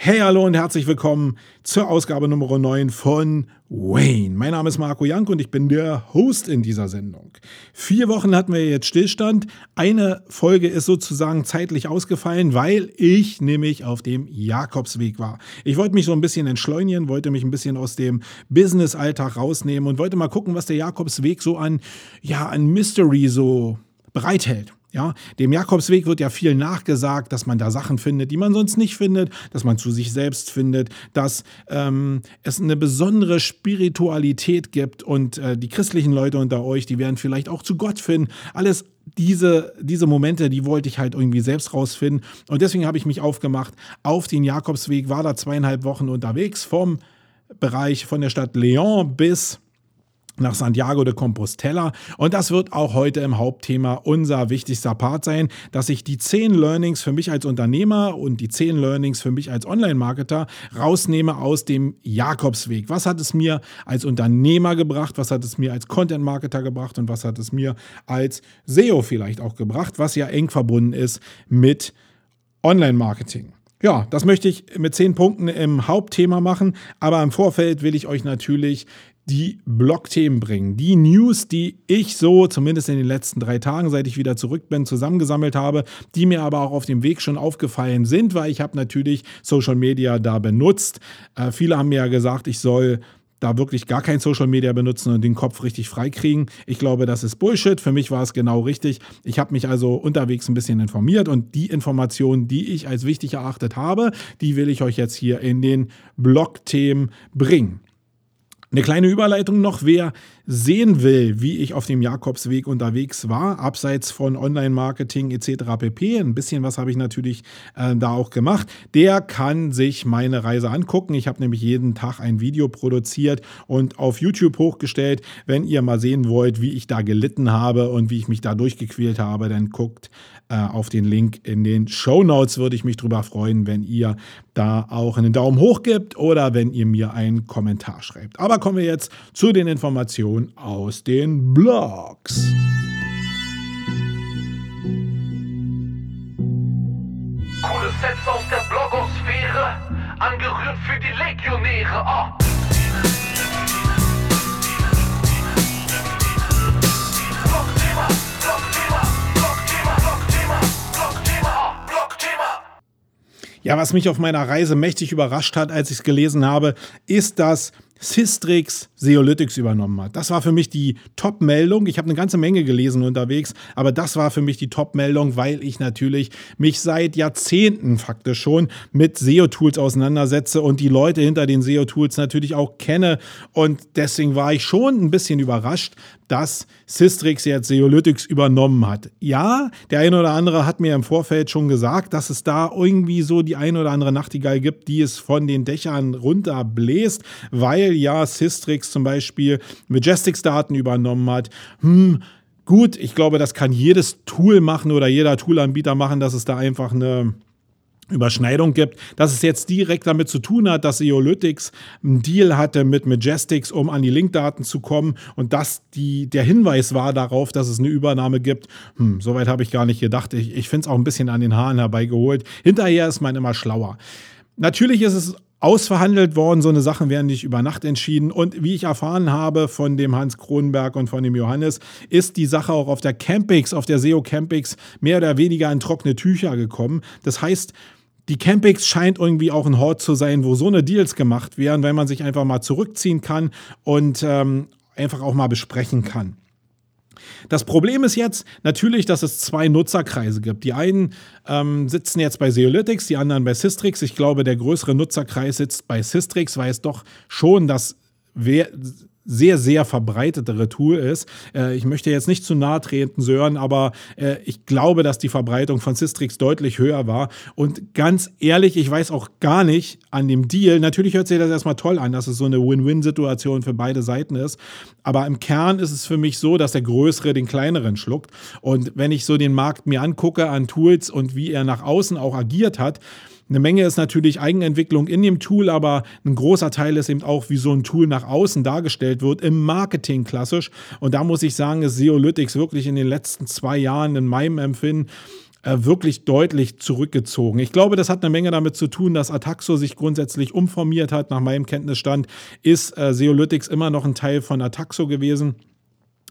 Hey, hallo und herzlich willkommen zur Ausgabe Nummer 9 von Wayne. Mein Name ist Marco Jank und ich bin der Host in dieser Sendung. Vier Wochen hatten wir jetzt Stillstand. Eine Folge ist sozusagen zeitlich ausgefallen, weil ich nämlich auf dem Jakobsweg war. Ich wollte mich so ein bisschen entschleunigen, wollte mich ein bisschen aus dem Business-Alltag rausnehmen und wollte mal gucken, was der Jakobsweg so an, ja, an Mystery so bereithält. Ja, dem Jakobsweg wird ja viel nachgesagt, dass man da Sachen findet, die man sonst nicht findet, dass man zu sich selbst findet, dass ähm, es eine besondere Spiritualität gibt und äh, die christlichen Leute unter euch, die werden vielleicht auch zu Gott finden. Alles diese, diese Momente, die wollte ich halt irgendwie selbst rausfinden. Und deswegen habe ich mich aufgemacht auf den Jakobsweg, war da zweieinhalb Wochen unterwegs vom Bereich von der Stadt Leon bis nach Santiago de Compostela. Und das wird auch heute im Hauptthema unser wichtigster Part sein, dass ich die zehn Learnings für mich als Unternehmer und die zehn Learnings für mich als Online-Marketer rausnehme aus dem Jakobsweg. Was hat es mir als Unternehmer gebracht? Was hat es mir als Content-Marketer gebracht? Und was hat es mir als SEO vielleicht auch gebracht? Was ja eng verbunden ist mit Online-Marketing. Ja, das möchte ich mit zehn Punkten im Hauptthema machen, aber im Vorfeld will ich euch natürlich die Blog-Themen bringen. Die News, die ich so zumindest in den letzten drei Tagen, seit ich wieder zurück bin, zusammengesammelt habe, die mir aber auch auf dem Weg schon aufgefallen sind, weil ich habe natürlich Social Media da benutzt. Äh, viele haben mir ja gesagt, ich soll da wirklich gar kein Social Media benutzen und den Kopf richtig freikriegen. Ich glaube, das ist Bullshit. Für mich war es genau richtig. Ich habe mich also unterwegs ein bisschen informiert und die Informationen, die ich als wichtig erachtet habe, die will ich euch jetzt hier in den Blog-Themen bringen. Eine kleine Überleitung noch, wer sehen will, wie ich auf dem Jakobsweg unterwegs war, abseits von Online-Marketing etc. pp. Ein bisschen was habe ich natürlich äh, da auch gemacht. Der kann sich meine Reise angucken. Ich habe nämlich jeden Tag ein Video produziert und auf YouTube hochgestellt. Wenn ihr mal sehen wollt, wie ich da gelitten habe und wie ich mich da durchgequält habe, dann guckt auf den Link in den Show Notes. Würde ich mich darüber freuen, wenn ihr da auch einen Daumen hoch gibt oder wenn ihr mir einen Kommentar schreibt. Aber kommen wir jetzt zu den Informationen aus den Blogs. Coole Sets aus der Blogosphäre, angerührt für die Legionäre. Oh. Ja, was mich auf meiner Reise mächtig überrascht hat, als ich es gelesen habe, ist, dass Systrix Seolytics übernommen hat. Das war für mich die Top-Meldung. Ich habe eine ganze Menge gelesen unterwegs, aber das war für mich die Top-Meldung, weil ich natürlich mich seit Jahrzehnten faktisch schon mit SEO-Tools auseinandersetze und die Leute hinter den SEO-Tools natürlich auch kenne. Und deswegen war ich schon ein bisschen überrascht, dass Systrix jetzt Seolytics übernommen hat. Ja, der eine oder andere hat mir im Vorfeld schon gesagt, dass es da irgendwie so die eine oder andere Nachtigall gibt, die es von den Dächern runterbläst, weil ja Systrix zum Beispiel Majestics-Daten übernommen hat. Hm, gut, ich glaube, das kann jedes Tool machen oder jeder Toolanbieter machen, dass es da einfach eine Überschneidung gibt, dass es jetzt direkt damit zu tun hat, dass Eolytics einen Deal hatte mit Majestics, um an die Linkdaten zu kommen und dass die, der Hinweis war darauf, dass es eine Übernahme gibt. Hm, soweit habe ich gar nicht gedacht. Ich, ich finde es auch ein bisschen an den Haaren herbeigeholt. Hinterher ist man immer schlauer. Natürlich ist es ausverhandelt worden. So eine Sachen werden nicht über Nacht entschieden. Und wie ich erfahren habe von dem Hans Kronenberg und von dem Johannes, ist die Sache auch auf der Campix, auf der SEO Campix mehr oder weniger in trockene Tücher gekommen. Das heißt, die Campix scheint irgendwie auch ein Hort zu sein, wo so eine Deals gemacht werden, weil man sich einfach mal zurückziehen kann und ähm, einfach auch mal besprechen kann. Das Problem ist jetzt natürlich, dass es zwei Nutzerkreise gibt. Die einen ähm, sitzen jetzt bei Seolytics, die anderen bei Systrix. Ich glaube, der größere Nutzerkreis sitzt bei Systrix, weil es doch schon das sehr, sehr verbreitetere Tool ist. Äh, ich möchte jetzt nicht zu nahe treten, Sören, aber äh, ich glaube, dass die Verbreitung von Systrix deutlich höher war. Und ganz ehrlich, ich weiß auch gar nicht an dem Deal, natürlich hört sich das erstmal toll an, dass es so eine Win-Win-Situation für beide Seiten ist. Aber im Kern ist es für mich so, dass der Größere den Kleineren schluckt. Und wenn ich so den Markt mir angucke an Tools und wie er nach außen auch agiert hat, eine Menge ist natürlich Eigenentwicklung in dem Tool, aber ein großer Teil ist eben auch, wie so ein Tool nach außen dargestellt wird, im Marketing klassisch. Und da muss ich sagen, ist Seolytics wirklich in den letzten zwei Jahren in meinem Empfinden äh, wirklich deutlich zurückgezogen. Ich glaube, das hat eine Menge damit zu tun, dass Ataxo sich grundsätzlich umformiert hat. Nach meinem Kenntnisstand ist äh, Seolytics immer noch ein Teil von Ataxo gewesen.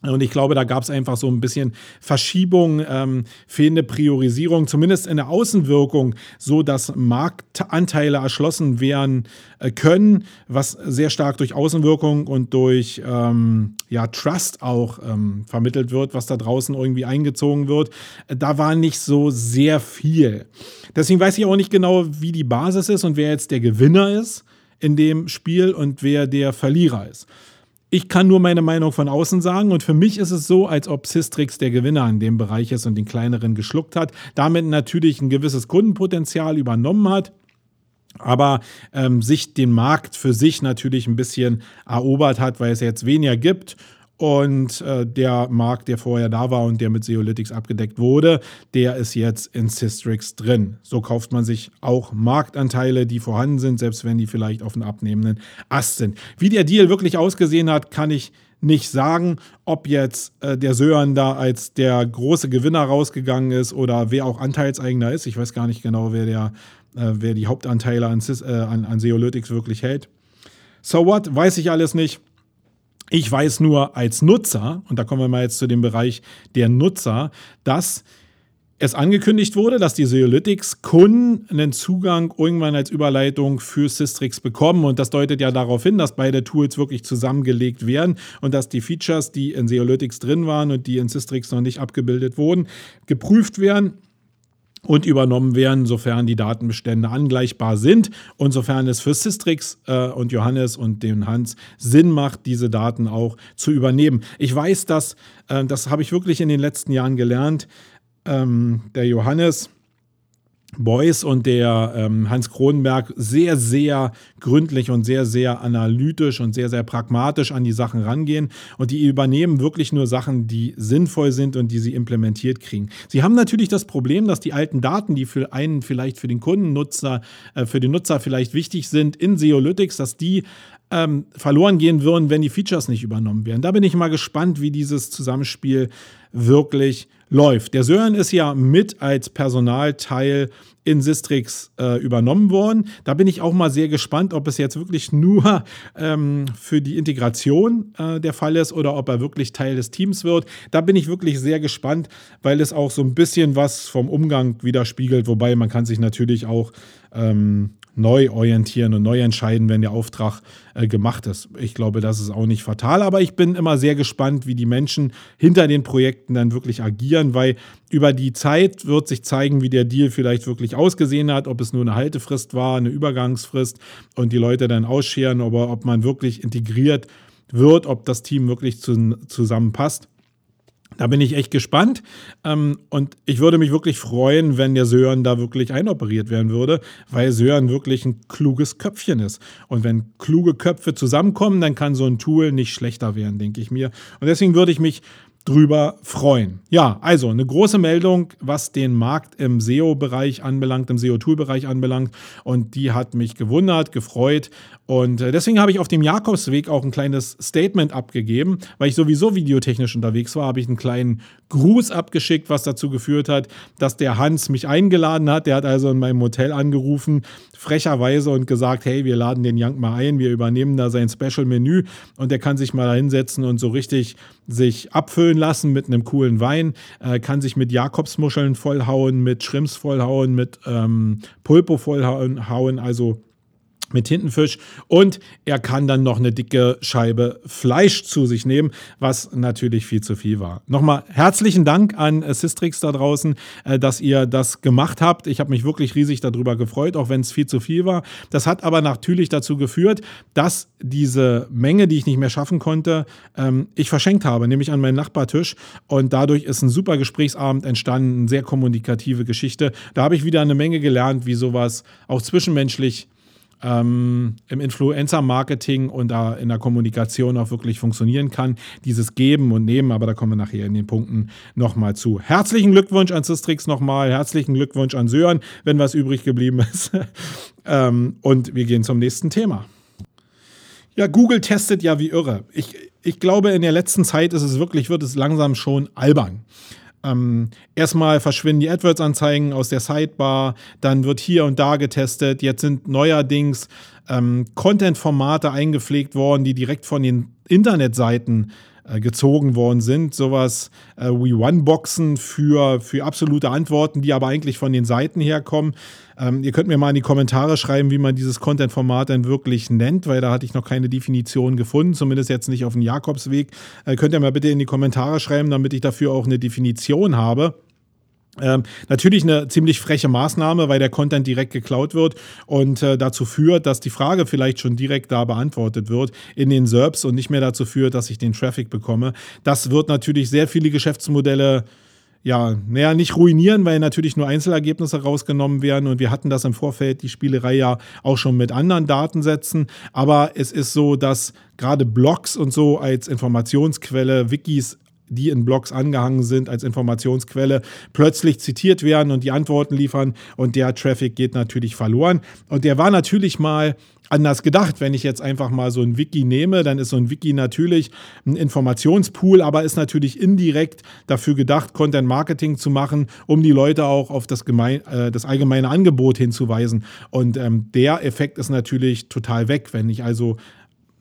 Und ich glaube, da gab es einfach so ein bisschen Verschiebung, ähm, fehlende Priorisierung, zumindest in der Außenwirkung, so dass Marktanteile erschlossen werden äh, können, was sehr stark durch Außenwirkung und durch ähm, ja, Trust auch ähm, vermittelt wird, was da draußen irgendwie eingezogen wird. Da war nicht so sehr viel. Deswegen weiß ich auch nicht genau, wie die Basis ist und wer jetzt der Gewinner ist in dem Spiel und wer der Verlierer ist. Ich kann nur meine Meinung von außen sagen und für mich ist es so, als ob Systrix der Gewinner in dem Bereich ist und den kleineren geschluckt hat, damit natürlich ein gewisses Kundenpotenzial übernommen hat aber ähm, sich den Markt für sich natürlich ein bisschen erobert hat, weil es jetzt weniger gibt und äh, der Markt, der vorher da war und der mit Seolytics abgedeckt wurde, der ist jetzt in Systrix drin. So kauft man sich auch Marktanteile, die vorhanden sind, selbst wenn die vielleicht auf einem abnehmenden Ast sind. Wie der Deal wirklich ausgesehen hat, kann ich nicht sagen, ob jetzt äh, der Sören da als der große Gewinner rausgegangen ist oder wer auch Anteilseigner ist. Ich weiß gar nicht genau, wer, der, äh, wer die Hauptanteile an, äh, an, an Seolytics wirklich hält. So what? Weiß ich alles nicht. Ich weiß nur als Nutzer, und da kommen wir mal jetzt zu dem Bereich der Nutzer, dass es angekündigt wurde, dass die Seolytics-Kunden einen Zugang irgendwann als Überleitung für Systrix bekommen. Und das deutet ja darauf hin, dass beide Tools wirklich zusammengelegt werden und dass die Features, die in Seolytics drin waren und die in Systrix noch nicht abgebildet wurden, geprüft werden und übernommen werden, sofern die Datenbestände angleichbar sind und sofern es für Systrix äh, und Johannes und den Hans Sinn macht, diese Daten auch zu übernehmen. Ich weiß, dass, äh, das habe ich wirklich in den letzten Jahren gelernt, ähm, der Johannes Beuys und der ähm, Hans Kronenberg sehr, sehr gründlich und sehr, sehr analytisch und sehr, sehr pragmatisch an die Sachen rangehen. Und die übernehmen wirklich nur Sachen, die sinnvoll sind und die sie implementiert kriegen. Sie haben natürlich das Problem, dass die alten Daten, die für einen vielleicht für den Kundennutzer, äh, für den Nutzer vielleicht wichtig sind in Seolytics, dass die ähm, verloren gehen würden, wenn die Features nicht übernommen werden. Da bin ich mal gespannt, wie dieses Zusammenspiel wirklich läuft. Der Sören ist ja mit als Personalteil in Sistrix äh, übernommen worden. Da bin ich auch mal sehr gespannt, ob es jetzt wirklich nur ähm, für die Integration äh, der Fall ist oder ob er wirklich Teil des Teams wird. Da bin ich wirklich sehr gespannt, weil es auch so ein bisschen was vom Umgang widerspiegelt, wobei man kann sich natürlich auch ähm, neu orientieren und neu entscheiden, wenn der Auftrag äh, gemacht ist. Ich glaube, das ist auch nicht fatal, aber ich bin immer sehr gespannt, wie die Menschen hinter den Projekten dann wirklich agieren, weil über die Zeit wird sich zeigen, wie der Deal vielleicht wirklich ausgesehen hat, ob es nur eine Haltefrist war, eine Übergangsfrist und die Leute dann ausscheren, aber ob man wirklich integriert wird, ob das Team wirklich zu, zusammenpasst. Da bin ich echt gespannt. Ähm, und ich würde mich wirklich freuen, wenn der Sören da wirklich einoperiert werden würde, weil Sören wirklich ein kluges Köpfchen ist. Und wenn kluge Köpfe zusammenkommen, dann kann so ein Tool nicht schlechter werden, denke ich mir. Und deswegen würde ich mich drüber freuen. Ja, also eine große Meldung, was den Markt im SEO-Bereich anbelangt, im SEO-Tool-Bereich anbelangt. Und die hat mich gewundert, gefreut. Und äh, deswegen habe ich auf dem Jakobsweg auch ein kleines Statement abgegeben, weil ich sowieso videotechnisch unterwegs war, habe ich einen kleinen Gruß abgeschickt, was dazu geführt hat, dass der Hans mich eingeladen hat. Der hat also in meinem Hotel angerufen, frecherweise und gesagt, hey, wir laden den Young mal ein, wir übernehmen da sein Special-Menü und der kann sich mal da hinsetzen und so richtig sich abfüllen lassen mit einem coolen Wein, äh, kann sich mit Jakobsmuscheln vollhauen, mit Shrimps vollhauen, mit ähm, Pulpo vollhauen, also mit Tintenfisch und er kann dann noch eine dicke Scheibe Fleisch zu sich nehmen, was natürlich viel zu viel war. Nochmal herzlichen Dank an Sistrix da draußen, äh, dass ihr das gemacht habt. Ich habe mich wirklich riesig darüber gefreut, auch wenn es viel zu viel war. Das hat aber natürlich dazu geführt, dass diese Menge, die ich nicht mehr schaffen konnte, ähm, ich verschenkt habe, nämlich an meinen Nachbartisch und dadurch ist ein super Gesprächsabend entstanden, eine sehr kommunikative Geschichte. Da habe ich wieder eine Menge gelernt, wie sowas auch zwischenmenschlich ähm, im Influencer-Marketing und da in der Kommunikation auch wirklich funktionieren kann. Dieses Geben und Nehmen, aber da kommen wir nachher in den Punkten nochmal zu. Herzlichen Glückwunsch an Sistrix nochmal, herzlichen Glückwunsch an Sören, wenn was übrig geblieben ist. ähm, und wir gehen zum nächsten Thema. Ja, Google testet ja wie irre. Ich, ich glaube, in der letzten Zeit ist es wirklich, wird es langsam schon albern. Ähm, erstmal verschwinden die AdWords-Anzeigen aus der Sidebar, dann wird hier und da getestet. Jetzt sind neuerdings ähm, Content-Formate eingepflegt worden, die direkt von den Internetseiten gezogen worden sind. Sowas äh, wie One-Boxen für, für absolute Antworten, die aber eigentlich von den Seiten herkommen. Ähm, ihr könnt mir mal in die Kommentare schreiben, wie man dieses Content-Format denn wirklich nennt, weil da hatte ich noch keine Definition gefunden, zumindest jetzt nicht auf dem Jakobsweg. Äh, könnt ihr mal bitte in die Kommentare schreiben, damit ich dafür auch eine Definition habe. Ähm, natürlich eine ziemlich freche Maßnahme, weil der Content direkt geklaut wird und äh, dazu führt, dass die Frage vielleicht schon direkt da beantwortet wird in den SERPs und nicht mehr dazu führt, dass ich den Traffic bekomme. Das wird natürlich sehr viele Geschäftsmodelle ja, naja, nicht ruinieren, weil natürlich nur Einzelergebnisse rausgenommen werden. Und wir hatten das im Vorfeld, die Spielerei ja auch schon mit anderen Datensätzen. Aber es ist so, dass gerade Blogs und so als Informationsquelle, Wikis die in Blogs angehangen sind als Informationsquelle, plötzlich zitiert werden und die Antworten liefern und der Traffic geht natürlich verloren. Und der war natürlich mal anders gedacht. Wenn ich jetzt einfach mal so ein Wiki nehme, dann ist so ein Wiki natürlich ein Informationspool, aber ist natürlich indirekt dafür gedacht, Content Marketing zu machen, um die Leute auch auf das, gemein, äh, das allgemeine Angebot hinzuweisen. Und ähm, der Effekt ist natürlich total weg. Wenn ich also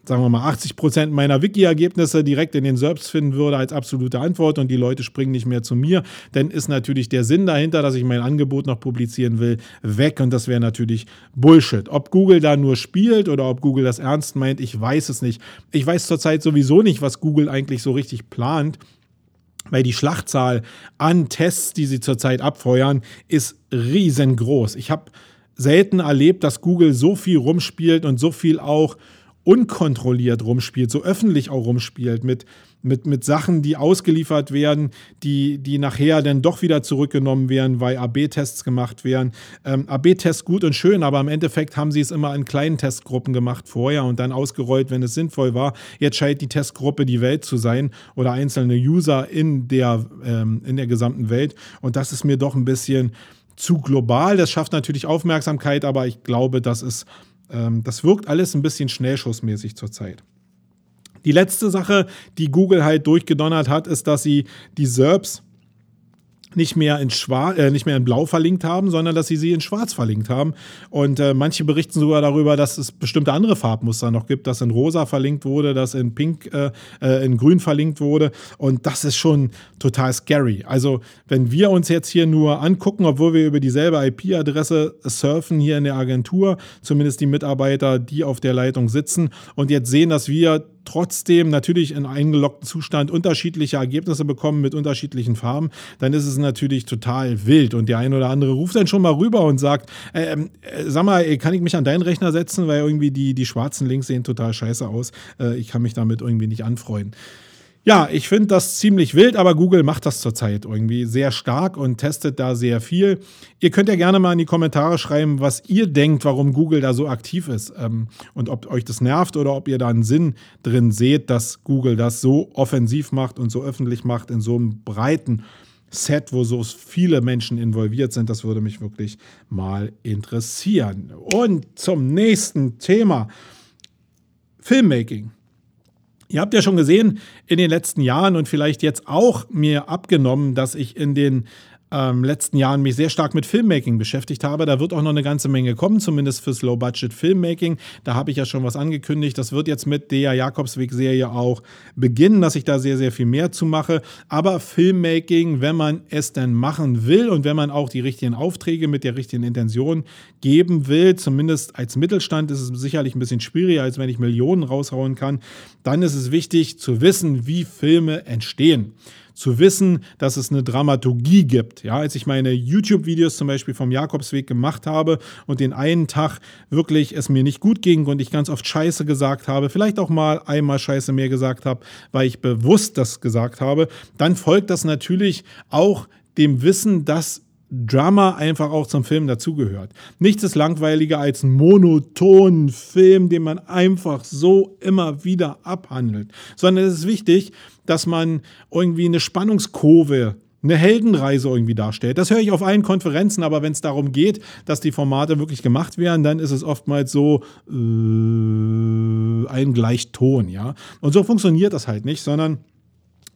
sagen wir mal, 80 Prozent meiner Wiki-Ergebnisse direkt in den SERPs finden würde als absolute Antwort und die Leute springen nicht mehr zu mir, dann ist natürlich der Sinn dahinter, dass ich mein Angebot noch publizieren will, weg und das wäre natürlich Bullshit. Ob Google da nur spielt oder ob Google das ernst meint, ich weiß es nicht. Ich weiß zurzeit sowieso nicht, was Google eigentlich so richtig plant weil die Schlachtzahl an Tests, die sie zurzeit abfeuern, ist riesengroß. Ich habe selten erlebt, dass Google so viel rumspielt und so viel auch unkontrolliert rumspielt, so öffentlich auch rumspielt, mit, mit, mit Sachen, die ausgeliefert werden, die, die nachher dann doch wieder zurückgenommen werden, weil AB-Tests gemacht werden. Ähm, AB-Tests gut und schön, aber im Endeffekt haben sie es immer in kleinen Testgruppen gemacht vorher und dann ausgerollt, wenn es sinnvoll war. Jetzt scheint die Testgruppe die Welt zu sein oder einzelne User in der, ähm, in der gesamten Welt. Und das ist mir doch ein bisschen zu global. Das schafft natürlich Aufmerksamkeit, aber ich glaube, das ist ähm, das wirkt alles ein bisschen schnellschussmäßig zurzeit. Die letzte Sache, die Google halt durchgedonnert hat, ist, dass sie die SERPs nicht mehr in Schwarz, äh, nicht mehr in Blau verlinkt haben, sondern dass sie sie in Schwarz verlinkt haben. Und äh, manche berichten sogar darüber, dass es bestimmte andere Farbmuster noch gibt, dass in Rosa verlinkt wurde, dass in Pink, äh, äh, in Grün verlinkt wurde. Und das ist schon total scary. Also wenn wir uns jetzt hier nur angucken, obwohl wir über dieselbe IP-Adresse surfen hier in der Agentur, zumindest die Mitarbeiter, die auf der Leitung sitzen und jetzt sehen, dass wir trotzdem natürlich in eingeloggten Zustand unterschiedliche Ergebnisse bekommen mit unterschiedlichen Farben, dann ist es natürlich total wild. Und der eine oder andere ruft dann schon mal rüber und sagt, äh, äh, sag mal, kann ich mich an deinen Rechner setzen, weil irgendwie die, die schwarzen Links sehen total scheiße aus. Äh, ich kann mich damit irgendwie nicht anfreuen. Ja, ich finde das ziemlich wild, aber Google macht das zurzeit irgendwie sehr stark und testet da sehr viel. Ihr könnt ja gerne mal in die Kommentare schreiben, was ihr denkt, warum Google da so aktiv ist ähm, und ob euch das nervt oder ob ihr da einen Sinn drin seht, dass Google das so offensiv macht und so öffentlich macht in so einem breiten Set, wo so viele Menschen involviert sind. Das würde mich wirklich mal interessieren. Und zum nächsten Thema. Filmmaking. Ihr habt ja schon gesehen in den letzten Jahren und vielleicht jetzt auch mir abgenommen, dass ich in den ähm, letzten Jahren mich sehr stark mit Filmmaking beschäftigt habe. Da wird auch noch eine ganze Menge kommen, zumindest fürs Low-Budget Filmmaking. Da habe ich ja schon was angekündigt. Das wird jetzt mit der Jakobsweg-Serie auch beginnen, dass ich da sehr, sehr viel mehr zu mache. Aber Filmmaking, wenn man es denn machen will und wenn man auch die richtigen Aufträge mit der richtigen Intention geben will, zumindest als Mittelstand ist es sicherlich ein bisschen schwieriger, als wenn ich Millionen raushauen kann, dann ist es wichtig zu wissen, wie Filme entstehen zu wissen, dass es eine Dramaturgie gibt. Ja, als ich meine YouTube-Videos zum Beispiel vom Jakobsweg gemacht habe und den einen Tag wirklich es mir nicht gut ging und ich ganz oft Scheiße gesagt habe, vielleicht auch mal einmal Scheiße mehr gesagt habe, weil ich bewusst das gesagt habe, dann folgt das natürlich auch dem Wissen, dass Drama einfach auch zum Film dazugehört. Nichts ist langweiliger als ein monotonen Film, den man einfach so immer wieder abhandelt, sondern es ist wichtig, dass man irgendwie eine Spannungskurve eine Heldenreise irgendwie darstellt. Das höre ich auf allen Konferenzen, aber wenn es darum geht, dass die Formate wirklich gemacht werden, dann ist es oftmals so äh, ein Gleichton, ja. Und so funktioniert das halt nicht, sondern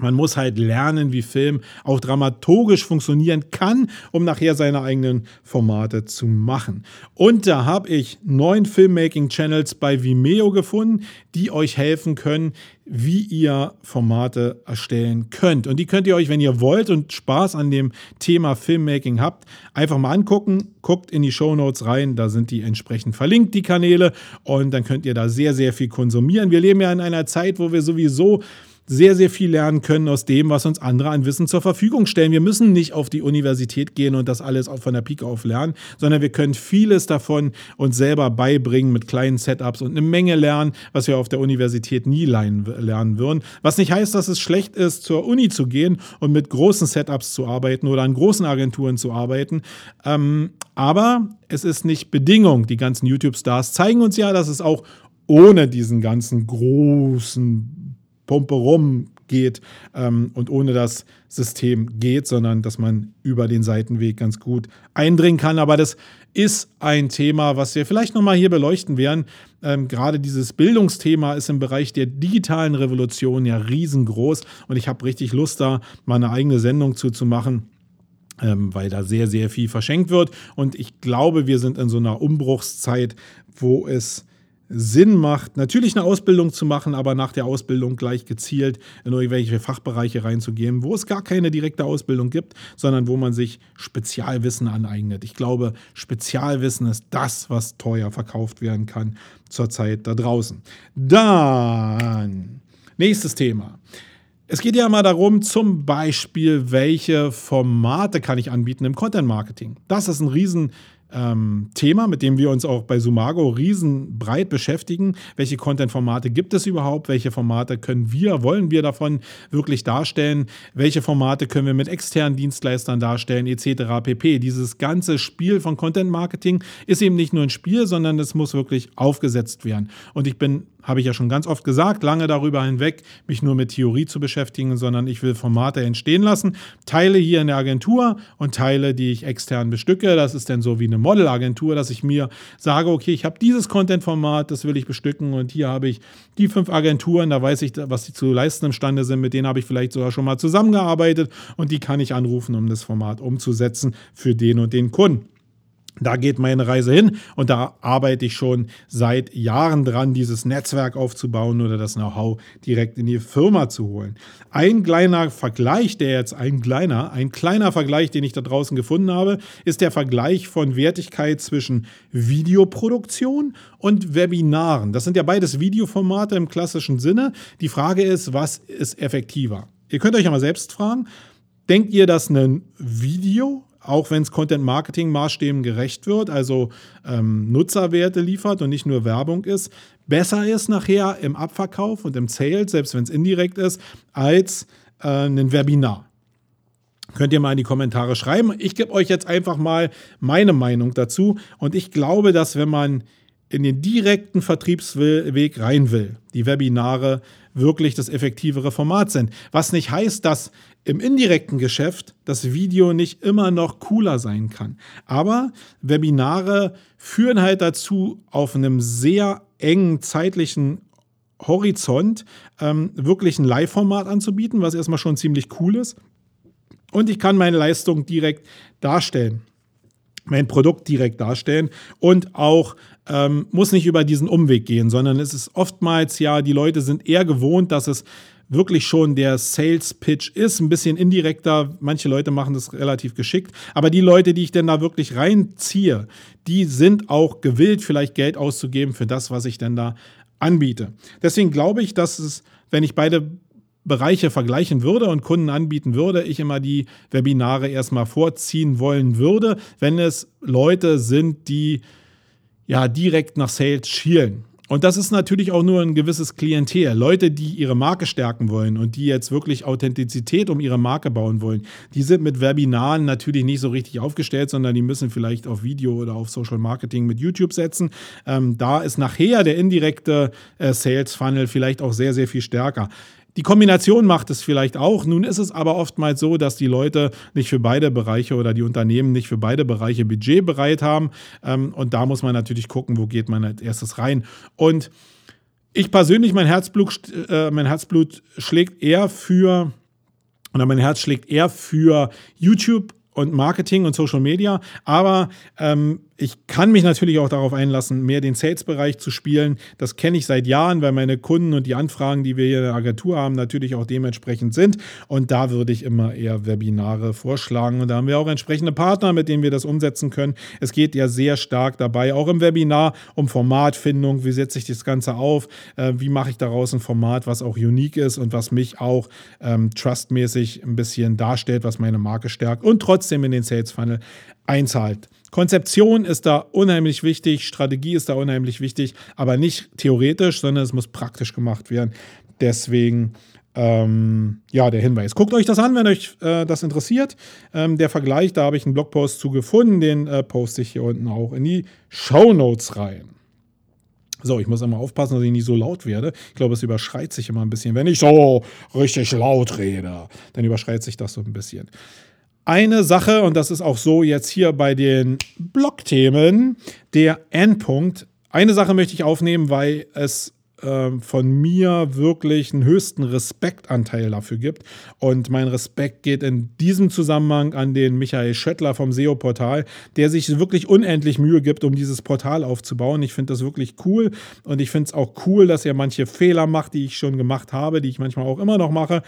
man muss halt lernen, wie Film auch dramaturgisch funktionieren kann, um nachher seine eigenen Formate zu machen. Und da habe ich neun Filmmaking-Channels bei Vimeo gefunden, die euch helfen können, wie ihr Formate erstellen könnt. Und die könnt ihr euch, wenn ihr wollt und Spaß an dem Thema Filmmaking habt, einfach mal angucken. Guckt in die Show Notes rein, da sind die entsprechend verlinkt, die Kanäle. Und dann könnt ihr da sehr, sehr viel konsumieren. Wir leben ja in einer Zeit, wo wir sowieso sehr, sehr viel lernen können aus dem, was uns andere an Wissen zur Verfügung stellen. Wir müssen nicht auf die Universität gehen und das alles von der Pike auf lernen, sondern wir können vieles davon uns selber beibringen mit kleinen Setups und eine Menge lernen, was wir auf der Universität nie lernen würden. Was nicht heißt, dass es schlecht ist, zur Uni zu gehen und mit großen Setups zu arbeiten oder an großen Agenturen zu arbeiten. Ähm, aber es ist nicht Bedingung. Die ganzen YouTube-Stars zeigen uns ja, dass es auch ohne diesen ganzen großen Pumpe rum geht ähm, und ohne das System geht, sondern dass man über den Seitenweg ganz gut eindringen kann. Aber das ist ein Thema, was wir vielleicht nochmal hier beleuchten werden. Ähm, gerade dieses Bildungsthema ist im Bereich der digitalen Revolution ja riesengroß und ich habe richtig Lust, da mal eine eigene Sendung zuzumachen. Ähm, weil da sehr, sehr viel verschenkt wird. Und ich glaube, wir sind in so einer Umbruchszeit, wo es Sinn macht, natürlich eine Ausbildung zu machen, aber nach der Ausbildung gleich gezielt in irgendwelche Fachbereiche reinzugehen, wo es gar keine direkte Ausbildung gibt, sondern wo man sich Spezialwissen aneignet. Ich glaube, Spezialwissen ist das, was teuer verkauft werden kann zurzeit da draußen. Dann, nächstes Thema. Es geht ja mal darum, zum Beispiel, welche Formate kann ich anbieten im Content Marketing. Das ist ein riesen ähm, Thema, mit dem wir uns auch bei Sumago riesenbreit beschäftigen. Welche Content-Formate gibt es überhaupt? Welche Formate können wir, wollen wir davon wirklich darstellen? Welche Formate können wir mit externen Dienstleistern darstellen, etc. pp. Dieses ganze Spiel von Content-Marketing ist eben nicht nur ein Spiel, sondern es muss wirklich aufgesetzt werden. Und ich bin habe ich ja schon ganz oft gesagt, lange darüber hinweg, mich nur mit Theorie zu beschäftigen, sondern ich will Formate entstehen lassen. Teile hier in der Agentur und Teile, die ich extern bestücke. Das ist dann so wie eine Modelagentur, dass ich mir sage, okay, ich habe dieses Content-Format, das will ich bestücken und hier habe ich die fünf Agenturen, da weiß ich, was sie zu leisten imstande sind, mit denen habe ich vielleicht sogar schon mal zusammengearbeitet und die kann ich anrufen, um das Format umzusetzen für den und den Kunden. Da geht meine Reise hin und da arbeite ich schon seit Jahren dran, dieses Netzwerk aufzubauen oder das Know-how direkt in die Firma zu holen. Ein kleiner Vergleich, der jetzt ein kleiner, ein kleiner Vergleich, den ich da draußen gefunden habe, ist der Vergleich von Wertigkeit zwischen Videoproduktion und Webinaren. Das sind ja beides Videoformate im klassischen Sinne. Die Frage ist, was ist effektiver? Ihr könnt euch ja mal selbst fragen, denkt ihr, dass ein Video auch wenn es Content-Marketing-Maßstäben gerecht wird, also ähm, Nutzerwerte liefert und nicht nur Werbung ist, besser ist nachher im Abverkauf und im Sales, selbst wenn es indirekt ist, als äh, ein Webinar. Könnt ihr mal in die Kommentare schreiben. Ich gebe euch jetzt einfach mal meine Meinung dazu. Und ich glaube, dass wenn man in den direkten Vertriebsweg rein will, die Webinare wirklich das effektivere Format sind. Was nicht heißt, dass im indirekten Geschäft das Video nicht immer noch cooler sein kann. Aber Webinare führen halt dazu, auf einem sehr engen zeitlichen Horizont ähm, wirklich ein Live-Format anzubieten, was erstmal schon ziemlich cool ist. Und ich kann meine Leistung direkt darstellen mein Produkt direkt darstellen und auch ähm, muss nicht über diesen Umweg gehen, sondern es ist oftmals ja, die Leute sind eher gewohnt, dass es wirklich schon der Sales Pitch ist, ein bisschen indirekter. Manche Leute machen das relativ geschickt, aber die Leute, die ich denn da wirklich reinziehe, die sind auch gewillt, vielleicht Geld auszugeben für das, was ich denn da anbiete. Deswegen glaube ich, dass es, wenn ich beide Bereiche vergleichen würde und Kunden anbieten würde, ich immer die Webinare erstmal vorziehen wollen würde, wenn es Leute sind, die ja direkt nach Sales schielen. Und das ist natürlich auch nur ein gewisses Klientel. Leute, die ihre Marke stärken wollen und die jetzt wirklich Authentizität um ihre Marke bauen wollen, die sind mit Webinaren natürlich nicht so richtig aufgestellt, sondern die müssen vielleicht auf Video oder auf Social Marketing mit YouTube setzen. Ähm, da ist nachher der indirekte äh, Sales Funnel vielleicht auch sehr, sehr viel stärker. Die Kombination macht es vielleicht auch. Nun ist es aber oftmals so, dass die Leute nicht für beide Bereiche oder die Unternehmen nicht für beide Bereiche Budget bereit haben. Ähm, und da muss man natürlich gucken, wo geht man als erstes rein. Und ich persönlich, mein Herzblut, äh, mein Herzblut schlägt eher für, oder mein Herz schlägt eher für YouTube und Marketing und Social Media. Aber ähm, ich kann mich natürlich auch darauf einlassen, mehr den Sales-Bereich zu spielen. Das kenne ich seit Jahren, weil meine Kunden und die Anfragen, die wir hier in der Agentur haben, natürlich auch dementsprechend sind. Und da würde ich immer eher Webinare vorschlagen. Und da haben wir auch entsprechende Partner, mit denen wir das umsetzen können. Es geht ja sehr stark dabei, auch im Webinar, um Formatfindung. Wie setze ich das Ganze auf? Äh, wie mache ich daraus ein Format, was auch unique ist und was mich auch ähm, trustmäßig ein bisschen darstellt, was meine Marke stärkt und trotzdem in den Sales Funnel einzahlt. Konzeption ist da unheimlich wichtig, Strategie ist da unheimlich wichtig, aber nicht theoretisch, sondern es muss praktisch gemacht werden. Deswegen ähm, ja, der Hinweis. Guckt euch das an, wenn euch äh, das interessiert. Ähm, der Vergleich, da habe ich einen Blogpost zu gefunden, den äh, poste ich hier unten auch in die Show Notes rein. So, ich muss immer aufpassen, dass ich nicht so laut werde. Ich glaube, es überschreit sich immer ein bisschen. Wenn ich so richtig laut rede, dann überschreit sich das so ein bisschen eine Sache, und das ist auch so jetzt hier bei den Blogthemen, der Endpunkt. Eine Sache möchte ich aufnehmen, weil es ähm, von mir wirklich einen höchsten Respektanteil dafür gibt. Und mein Respekt geht in diesem Zusammenhang an den Michael Schöttler vom SEO-Portal, der sich wirklich unendlich Mühe gibt, um dieses Portal aufzubauen. Ich finde das wirklich cool und ich finde es auch cool, dass er manche Fehler macht, die ich schon gemacht habe, die ich manchmal auch immer noch mache,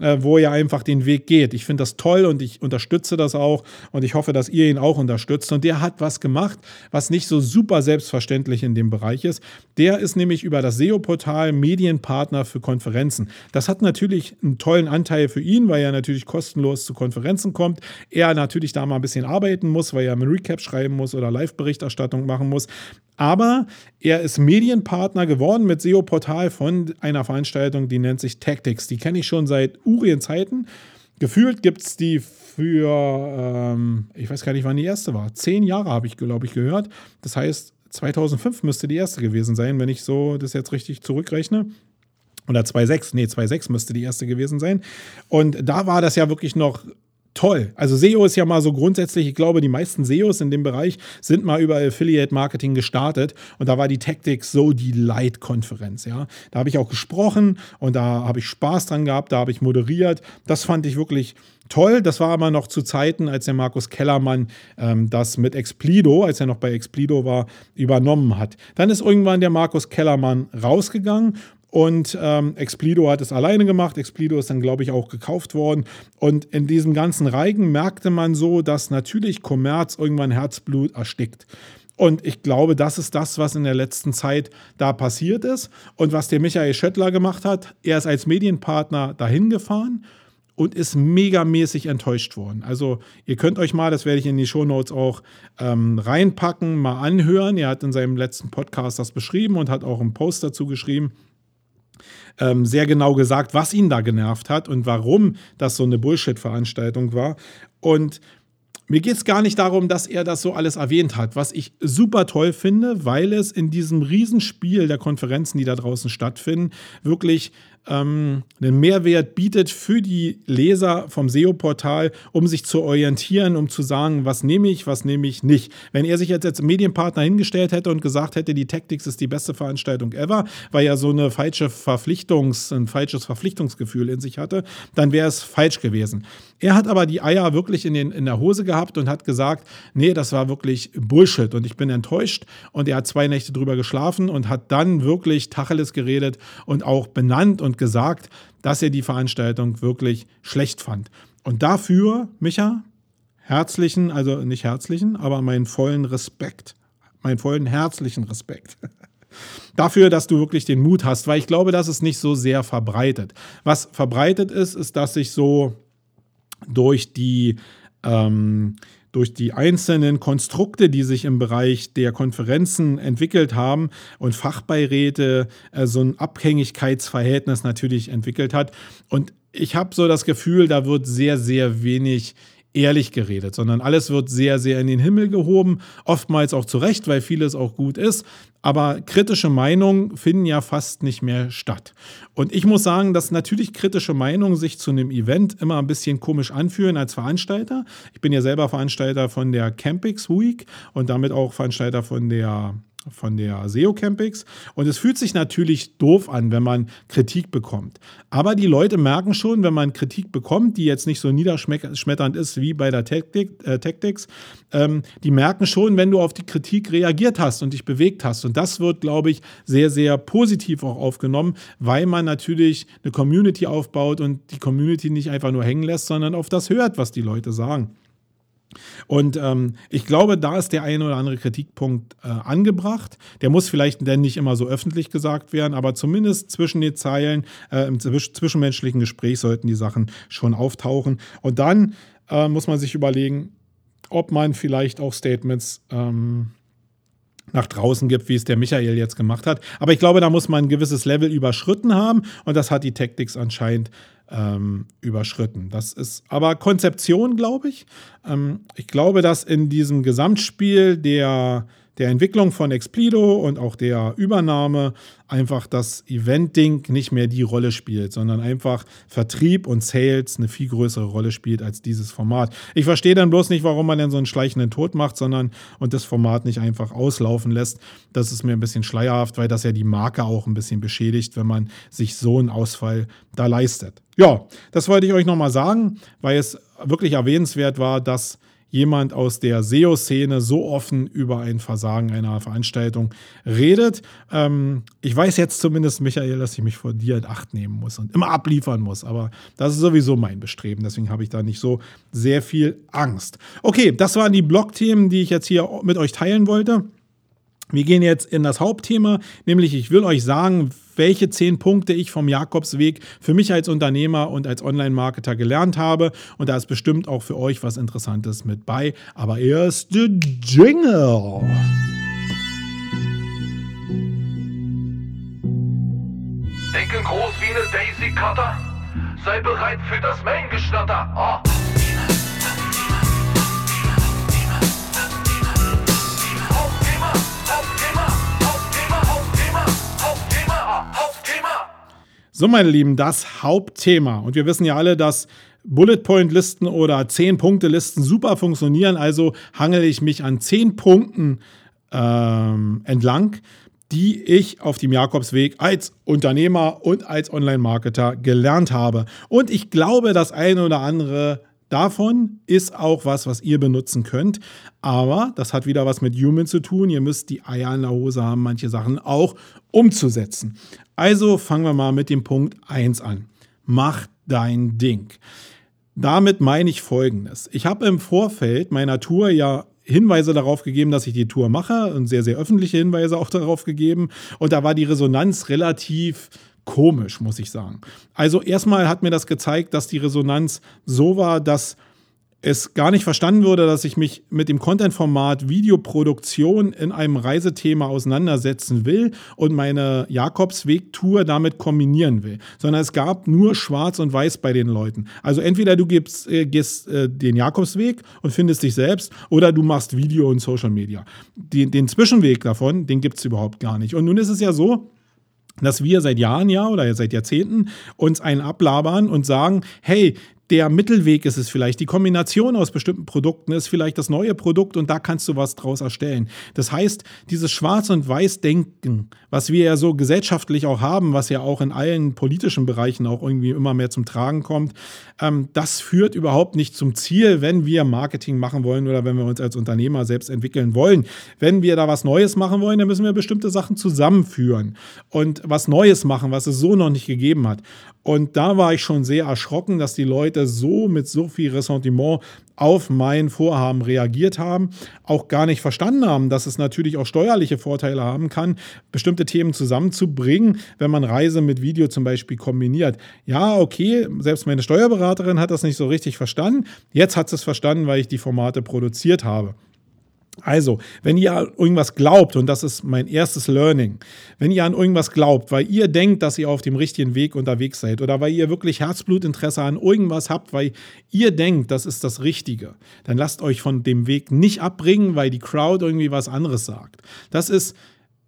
äh, wo er einfach den Weg geht. Ich finde das toll und ich unterstütze das auch und ich hoffe, dass ihr ihn auch unterstützt. Und der hat was gemacht, was nicht so super selbstverständlich in dem Bereich ist. Der ist nämlich über das SEO Videoportal Medienpartner für Konferenzen. Das hat natürlich einen tollen Anteil für ihn, weil er natürlich kostenlos zu Konferenzen kommt. Er natürlich da mal ein bisschen arbeiten muss, weil er einen Recap schreiben muss oder Live-Berichterstattung machen muss. Aber er ist Medienpartner geworden mit SEO-Portal von einer Veranstaltung, die nennt sich Tactics. Die kenne ich schon seit Urien-Zeiten. Gefühlt gibt es die für, ähm, ich weiß gar nicht, wann die erste war. Zehn Jahre habe ich, glaube ich, gehört. Das heißt, 2005 müsste die erste gewesen sein, wenn ich so das jetzt richtig zurückrechne. Oder 2.6, nee, 2.6 müsste die erste gewesen sein. Und da war das ja wirklich noch toll. Also SEO ist ja mal so grundsätzlich, ich glaube, die meisten SEOs in dem Bereich sind mal über Affiliate Marketing gestartet und da war die Tactics so die Light-Konferenz, ja. Da habe ich auch gesprochen und da habe ich Spaß dran gehabt, da habe ich moderiert. Das fand ich wirklich toll. Das war aber noch zu Zeiten, als der Markus Kellermann ähm, das mit Explido, als er noch bei Explido war, übernommen hat. Dann ist irgendwann der Markus Kellermann rausgegangen und ähm, Explido hat es alleine gemacht. Explido ist dann, glaube ich, auch gekauft worden. Und in diesem ganzen Reigen merkte man so, dass natürlich Kommerz irgendwann Herzblut erstickt. Und ich glaube, das ist das, was in der letzten Zeit da passiert ist. Und was der Michael Schöttler gemacht hat, er ist als Medienpartner dahin gefahren und ist megamäßig enttäuscht worden. Also ihr könnt euch mal, das werde ich in die Shownotes auch ähm, reinpacken, mal anhören. Er hat in seinem letzten Podcast das beschrieben und hat auch einen Post dazu geschrieben ähm, sehr genau gesagt, was ihn da genervt hat und warum das so eine Bullshit-Veranstaltung war. Und mir geht es gar nicht darum, dass er das so alles erwähnt hat, was ich super toll finde, weil es in diesem Riesenspiel der Konferenzen, die da draußen stattfinden, wirklich ähm, einen Mehrwert bietet für die Leser vom SEO-Portal, um sich zu orientieren, um zu sagen, was nehme ich, was nehme ich nicht. Wenn er sich jetzt als Medienpartner hingestellt hätte und gesagt hätte, die Tactics ist die beste Veranstaltung ever, weil er so eine falsche Verpflichtungs, ein falsches Verpflichtungsgefühl in sich hatte, dann wäre es falsch gewesen. Er hat aber die Eier wirklich in, den, in der Hose gehabt und hat gesagt, nee, das war wirklich Bullshit und ich bin enttäuscht und er hat zwei Nächte drüber geschlafen und hat dann wirklich Tacheles geredet und auch benannt und gesagt, dass er die Veranstaltung wirklich schlecht fand. Und dafür, Micha, herzlichen, also nicht herzlichen, aber meinen vollen Respekt, meinen vollen herzlichen Respekt. Dafür, dass du wirklich den Mut hast, weil ich glaube, das ist nicht so sehr verbreitet. Was verbreitet ist, ist, dass sich so durch die ähm, durch die einzelnen Konstrukte, die sich im Bereich der Konferenzen entwickelt haben und Fachbeiräte äh, so ein Abhängigkeitsverhältnis natürlich entwickelt hat. Und ich habe so das Gefühl, da wird sehr, sehr wenig ehrlich geredet, sondern alles wird sehr, sehr in den Himmel gehoben, oftmals auch zu Recht, weil vieles auch gut ist. Aber kritische Meinungen finden ja fast nicht mehr statt. Und ich muss sagen, dass natürlich kritische Meinungen sich zu einem Event immer ein bisschen komisch anfühlen als Veranstalter. Ich bin ja selber Veranstalter von der Campix Week und damit auch Veranstalter von der von der SEO Campix. Und es fühlt sich natürlich doof an, wenn man Kritik bekommt. Aber die Leute merken schon, wenn man Kritik bekommt, die jetzt nicht so niederschmetternd ist wie bei der Tactic, äh, Tactics, ähm, die merken schon, wenn du auf die Kritik reagiert hast und dich bewegt hast. Und das wird, glaube ich, sehr, sehr positiv auch aufgenommen, weil man natürlich eine Community aufbaut und die Community nicht einfach nur hängen lässt, sondern auf das hört, was die Leute sagen. Und ähm, ich glaube, da ist der eine oder andere Kritikpunkt äh, angebracht. Der muss vielleicht dann nicht immer so öffentlich gesagt werden, aber zumindest zwischen den Zeilen, äh, im zwischenmenschlichen Gespräch sollten die Sachen schon auftauchen. Und dann äh, muss man sich überlegen, ob man vielleicht auch Statements ähm, nach draußen gibt, wie es der Michael jetzt gemacht hat. Aber ich glaube, da muss man ein gewisses Level überschritten haben und das hat die Tactics anscheinend ähm, überschritten. Das ist aber Konzeption, glaube ich. Ähm, ich glaube, dass in diesem Gesamtspiel der der Entwicklung von Explido und auch der Übernahme einfach das Event-Ding nicht mehr die Rolle spielt, sondern einfach Vertrieb und Sales eine viel größere Rolle spielt als dieses Format. Ich verstehe dann bloß nicht, warum man denn so einen schleichenden Tod macht, sondern und das Format nicht einfach auslaufen lässt. Das ist mir ein bisschen schleierhaft, weil das ja die Marke auch ein bisschen beschädigt, wenn man sich so einen Ausfall da leistet. Ja, das wollte ich euch nochmal sagen, weil es wirklich erwähnenswert war, dass jemand aus der SEO-Szene so offen über ein Versagen einer Veranstaltung redet. Ähm, ich weiß jetzt zumindest, Michael, dass ich mich vor dir in Acht nehmen muss und immer abliefern muss. Aber das ist sowieso mein Bestreben. Deswegen habe ich da nicht so sehr viel Angst. Okay, das waren die Blog-Themen, die ich jetzt hier mit euch teilen wollte. Wir gehen jetzt in das Hauptthema, nämlich ich will euch sagen, welche zehn Punkte ich vom Jakobsweg für mich als Unternehmer und als Online-Marketer gelernt habe. Und da ist bestimmt auch für euch was Interessantes mit bei. Aber erst the Jingle. Denke groß wie eine Daisy Cutter. Sei bereit für das Main-Geschnatter. Oh. So, meine Lieben, das Hauptthema. Und wir wissen ja alle, dass Bullet-Point-Listen oder 10-Punkte-Listen super funktionieren. Also hangele ich mich an 10 Punkten ähm, entlang, die ich auf dem Jakobsweg als Unternehmer und als Online-Marketer gelernt habe. Und ich glaube, das eine oder andere davon ist auch was, was ihr benutzen könnt. Aber das hat wieder was mit Human zu tun. Ihr müsst die Eier in der Hose haben, manche Sachen auch umzusetzen. Also fangen wir mal mit dem Punkt 1 an. Mach dein Ding. Damit meine ich Folgendes. Ich habe im Vorfeld meiner Tour ja Hinweise darauf gegeben, dass ich die Tour mache und sehr, sehr öffentliche Hinweise auch darauf gegeben. Und da war die Resonanz relativ komisch, muss ich sagen. Also erstmal hat mir das gezeigt, dass die Resonanz so war, dass es gar nicht verstanden würde, dass ich mich mit dem Content-Format Videoproduktion in einem Reisethema auseinandersetzen will und meine Jakobsweg-Tour damit kombinieren will, sondern es gab nur Schwarz und Weiß bei den Leuten. Also entweder du gibst, äh, gehst äh, den Jakobsweg und findest dich selbst oder du machst Video und Social Media. Den, den Zwischenweg davon, den gibt es überhaupt gar nicht. Und nun ist es ja so, dass wir seit Jahren ja oder seit Jahrzehnten uns einen ablabern und sagen, hey, der Mittelweg ist es vielleicht, die Kombination aus bestimmten Produkten ist vielleicht das neue Produkt und da kannst du was draus erstellen. Das heißt, dieses Schwarz- und Weiß-Denken, was wir ja so gesellschaftlich auch haben, was ja auch in allen politischen Bereichen auch irgendwie immer mehr zum Tragen kommt, ähm, das führt überhaupt nicht zum Ziel, wenn wir Marketing machen wollen oder wenn wir uns als Unternehmer selbst entwickeln wollen. Wenn wir da was Neues machen wollen, dann müssen wir bestimmte Sachen zusammenführen und was Neues machen, was es so noch nicht gegeben hat. Und da war ich schon sehr erschrocken, dass die Leute so mit so viel Ressentiment auf mein Vorhaben reagiert haben, auch gar nicht verstanden haben, dass es natürlich auch steuerliche Vorteile haben kann, bestimmte Themen zusammenzubringen, wenn man Reise mit Video zum Beispiel kombiniert. Ja, okay, selbst meine Steuerberaterin hat das nicht so richtig verstanden. Jetzt hat sie es verstanden, weil ich die Formate produziert habe. Also, wenn ihr an irgendwas glaubt, und das ist mein erstes Learning, wenn ihr an irgendwas glaubt, weil ihr denkt, dass ihr auf dem richtigen Weg unterwegs seid oder weil ihr wirklich Herzblutinteresse an irgendwas habt, weil ihr denkt, das ist das Richtige, dann lasst euch von dem Weg nicht abbringen, weil die Crowd irgendwie was anderes sagt. Das ist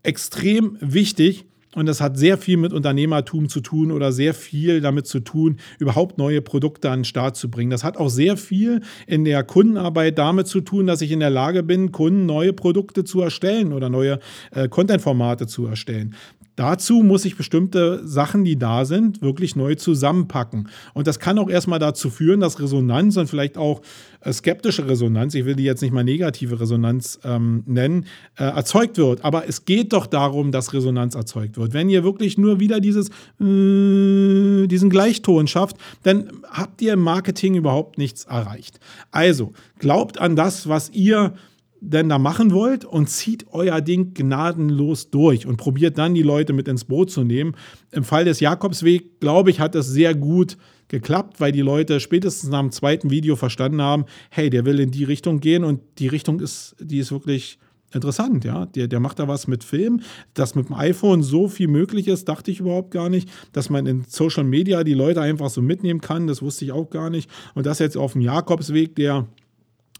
extrem wichtig und das hat sehr viel mit Unternehmertum zu tun oder sehr viel damit zu tun, überhaupt neue Produkte an den Start zu bringen. Das hat auch sehr viel in der Kundenarbeit damit zu tun, dass ich in der Lage bin, Kunden neue Produkte zu erstellen oder neue äh, Content-Formate zu erstellen. Dazu muss ich bestimmte Sachen, die da sind, wirklich neu zusammenpacken. Und das kann auch erstmal dazu führen, dass Resonanz und vielleicht auch äh, skeptische Resonanz, ich will die jetzt nicht mal negative Resonanz ähm, nennen, äh, erzeugt wird. Aber es geht doch darum, dass Resonanz erzeugt wird. Wenn ihr wirklich nur wieder dieses, äh, diesen Gleichton schafft, dann habt ihr im Marketing überhaupt nichts erreicht. Also glaubt an das, was ihr denn da machen wollt und zieht euer Ding gnadenlos durch und probiert dann die Leute mit ins Boot zu nehmen. Im Fall des Jakobsweg, glaube ich, hat das sehr gut geklappt, weil die Leute spätestens nach dem zweiten Video verstanden haben, hey, der will in die Richtung gehen und die Richtung ist, die ist wirklich interessant, ja. Der, der macht da was mit Film, dass mit dem iPhone so viel möglich ist, dachte ich überhaupt gar nicht. Dass man in Social Media die Leute einfach so mitnehmen kann, das wusste ich auch gar nicht. Und das jetzt auf dem Jakobsweg, der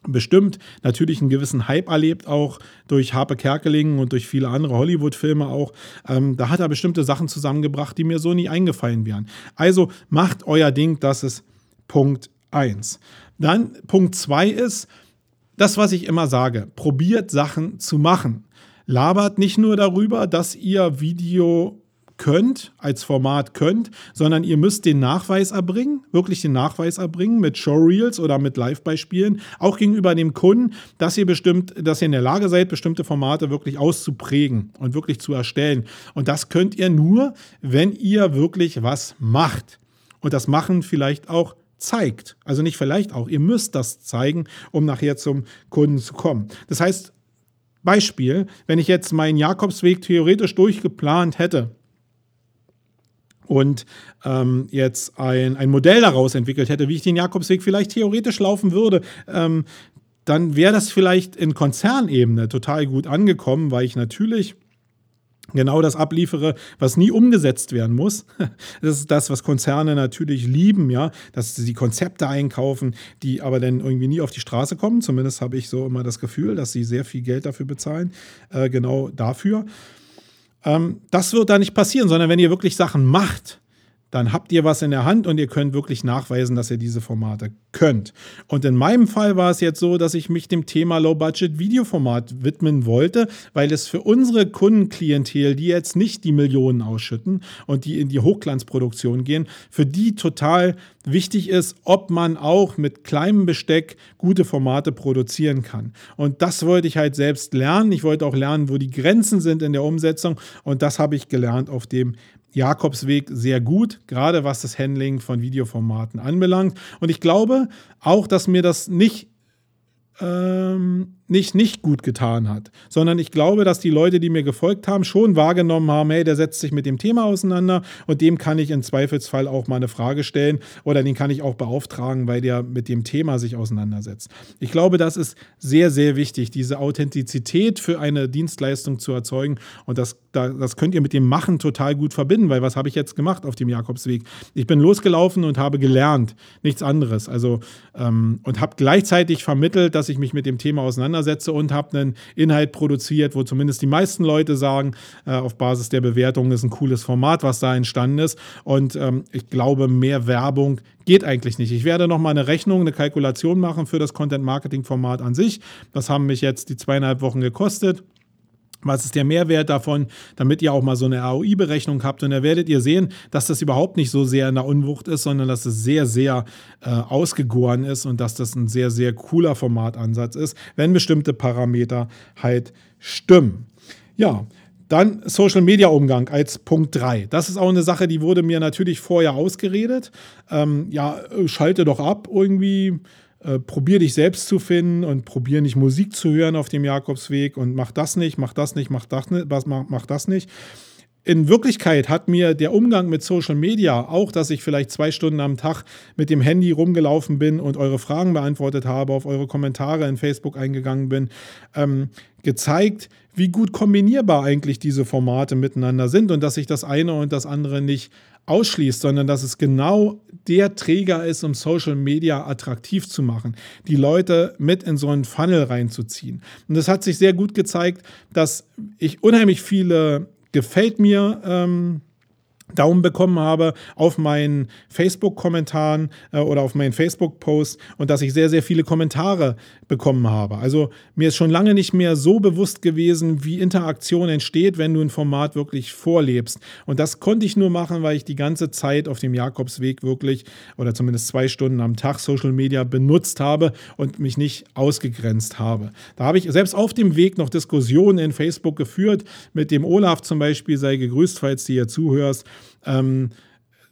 bestimmt natürlich einen gewissen Hype erlebt, auch durch Harpe Kerkeling und durch viele andere Hollywood-Filme auch. Ähm, da hat er bestimmte Sachen zusammengebracht, die mir so nie eingefallen wären. Also macht euer Ding, das ist Punkt 1. Dann Punkt 2 ist, das, was ich immer sage, probiert Sachen zu machen. Labert nicht nur darüber, dass ihr Video könnt, als Format könnt, sondern ihr müsst den Nachweis erbringen, wirklich den Nachweis erbringen mit Showreels oder mit Live-Beispielen, auch gegenüber dem Kunden, dass ihr bestimmt, dass ihr in der Lage seid, bestimmte Formate wirklich auszuprägen und wirklich zu erstellen. Und das könnt ihr nur, wenn ihr wirklich was macht. Und das Machen vielleicht auch zeigt. Also nicht vielleicht auch, ihr müsst das zeigen, um nachher zum Kunden zu kommen. Das heißt, Beispiel, wenn ich jetzt meinen Jakobsweg theoretisch durchgeplant hätte, und ähm, jetzt ein, ein Modell daraus entwickelt hätte, wie ich den Jakobsweg vielleicht theoretisch laufen würde, ähm, dann wäre das vielleicht in Konzernebene total gut angekommen, weil ich natürlich genau das abliefere, was nie umgesetzt werden muss. Das ist das, was Konzerne natürlich lieben, ja, dass sie Konzepte einkaufen, die aber dann irgendwie nie auf die Straße kommen. Zumindest habe ich so immer das Gefühl, dass sie sehr viel Geld dafür bezahlen, äh, genau dafür. Ähm, das wird da nicht passieren, sondern wenn ihr wirklich Sachen macht, dann habt ihr was in der Hand und ihr könnt wirklich nachweisen, dass ihr diese Formate könnt. Und in meinem Fall war es jetzt so, dass ich mich dem Thema Low-Budget-Videoformat widmen wollte, weil es für unsere Kundenklientel, die jetzt nicht die Millionen ausschütten und die in die Hochglanzproduktion gehen, für die total wichtig ist, ob man auch mit kleinem Besteck gute Formate produzieren kann. Und das wollte ich halt selbst lernen. Ich wollte auch lernen, wo die Grenzen sind in der Umsetzung. Und das habe ich gelernt auf dem Jakobsweg sehr gut, gerade was das Handling von Videoformaten anbelangt. Und ich glaube auch, dass mir das nicht ähm, nicht nicht gut getan hat, sondern ich glaube, dass die Leute, die mir gefolgt haben, schon wahrgenommen haben, hey, der setzt sich mit dem Thema auseinander und dem kann ich im Zweifelsfall auch mal eine Frage stellen oder den kann ich auch beauftragen, weil der mit dem Thema sich auseinandersetzt. Ich glaube, das ist sehr, sehr wichtig, diese Authentizität für eine Dienstleistung zu erzeugen und das, das könnt ihr mit dem Machen total gut verbinden, weil was habe ich jetzt gemacht auf dem Jakobsweg? Ich bin losgelaufen und habe gelernt, nichts anderes. Also ähm, und habe gleichzeitig vermittelt, dass ich mich mit dem Thema auseinandersetze auseinandersetze und habe einen Inhalt produziert, wo zumindest die meisten Leute sagen, äh, auf Basis der Bewertungen ist ein cooles Format, was da entstanden ist. Und ähm, ich glaube, mehr Werbung geht eigentlich nicht. Ich werde nochmal eine Rechnung, eine Kalkulation machen für das Content-Marketing-Format an sich. Das haben mich jetzt die zweieinhalb Wochen gekostet. Was ist der Mehrwert davon, damit ihr auch mal so eine ROI-Berechnung habt? Und da werdet ihr sehen, dass das überhaupt nicht so sehr in der Unwucht ist, sondern dass es sehr, sehr äh, ausgegoren ist und dass das ein sehr, sehr cooler Formatansatz ist, wenn bestimmte Parameter halt stimmen. Ja, dann Social Media Umgang als Punkt 3. Das ist auch eine Sache, die wurde mir natürlich vorher ausgeredet. Ähm, ja, schalte doch ab irgendwie äh, probier dich selbst zu finden und probier nicht Musik zu hören auf dem Jakobsweg und mach das nicht, mach das nicht, mach das nicht, mach, das nicht. In Wirklichkeit hat mir der Umgang mit Social Media, auch dass ich vielleicht zwei Stunden am Tag mit dem Handy rumgelaufen bin und eure Fragen beantwortet habe, auf eure Kommentare in Facebook eingegangen bin, ähm, gezeigt, wie gut kombinierbar eigentlich diese Formate miteinander sind und dass sich das eine und das andere nicht ausschließt, sondern dass es genau der Träger ist, um Social Media attraktiv zu machen, die Leute mit in so einen Funnel reinzuziehen. Und es hat sich sehr gut gezeigt, dass ich unheimlich viele gefällt mir ähm, Daumen bekommen habe auf meinen Facebook-Kommentaren äh, oder auf meinen Facebook-Post und dass ich sehr, sehr viele Kommentare bekommen habe. Also mir ist schon lange nicht mehr so bewusst gewesen, wie Interaktion entsteht, wenn du ein Format wirklich vorlebst. Und das konnte ich nur machen, weil ich die ganze Zeit auf dem Jakobsweg wirklich oder zumindest zwei Stunden am Tag Social Media benutzt habe und mich nicht ausgegrenzt habe. Da habe ich selbst auf dem Weg noch Diskussionen in Facebook geführt mit dem Olaf zum Beispiel, sei gegrüßt, falls du hier zuhörst ähm,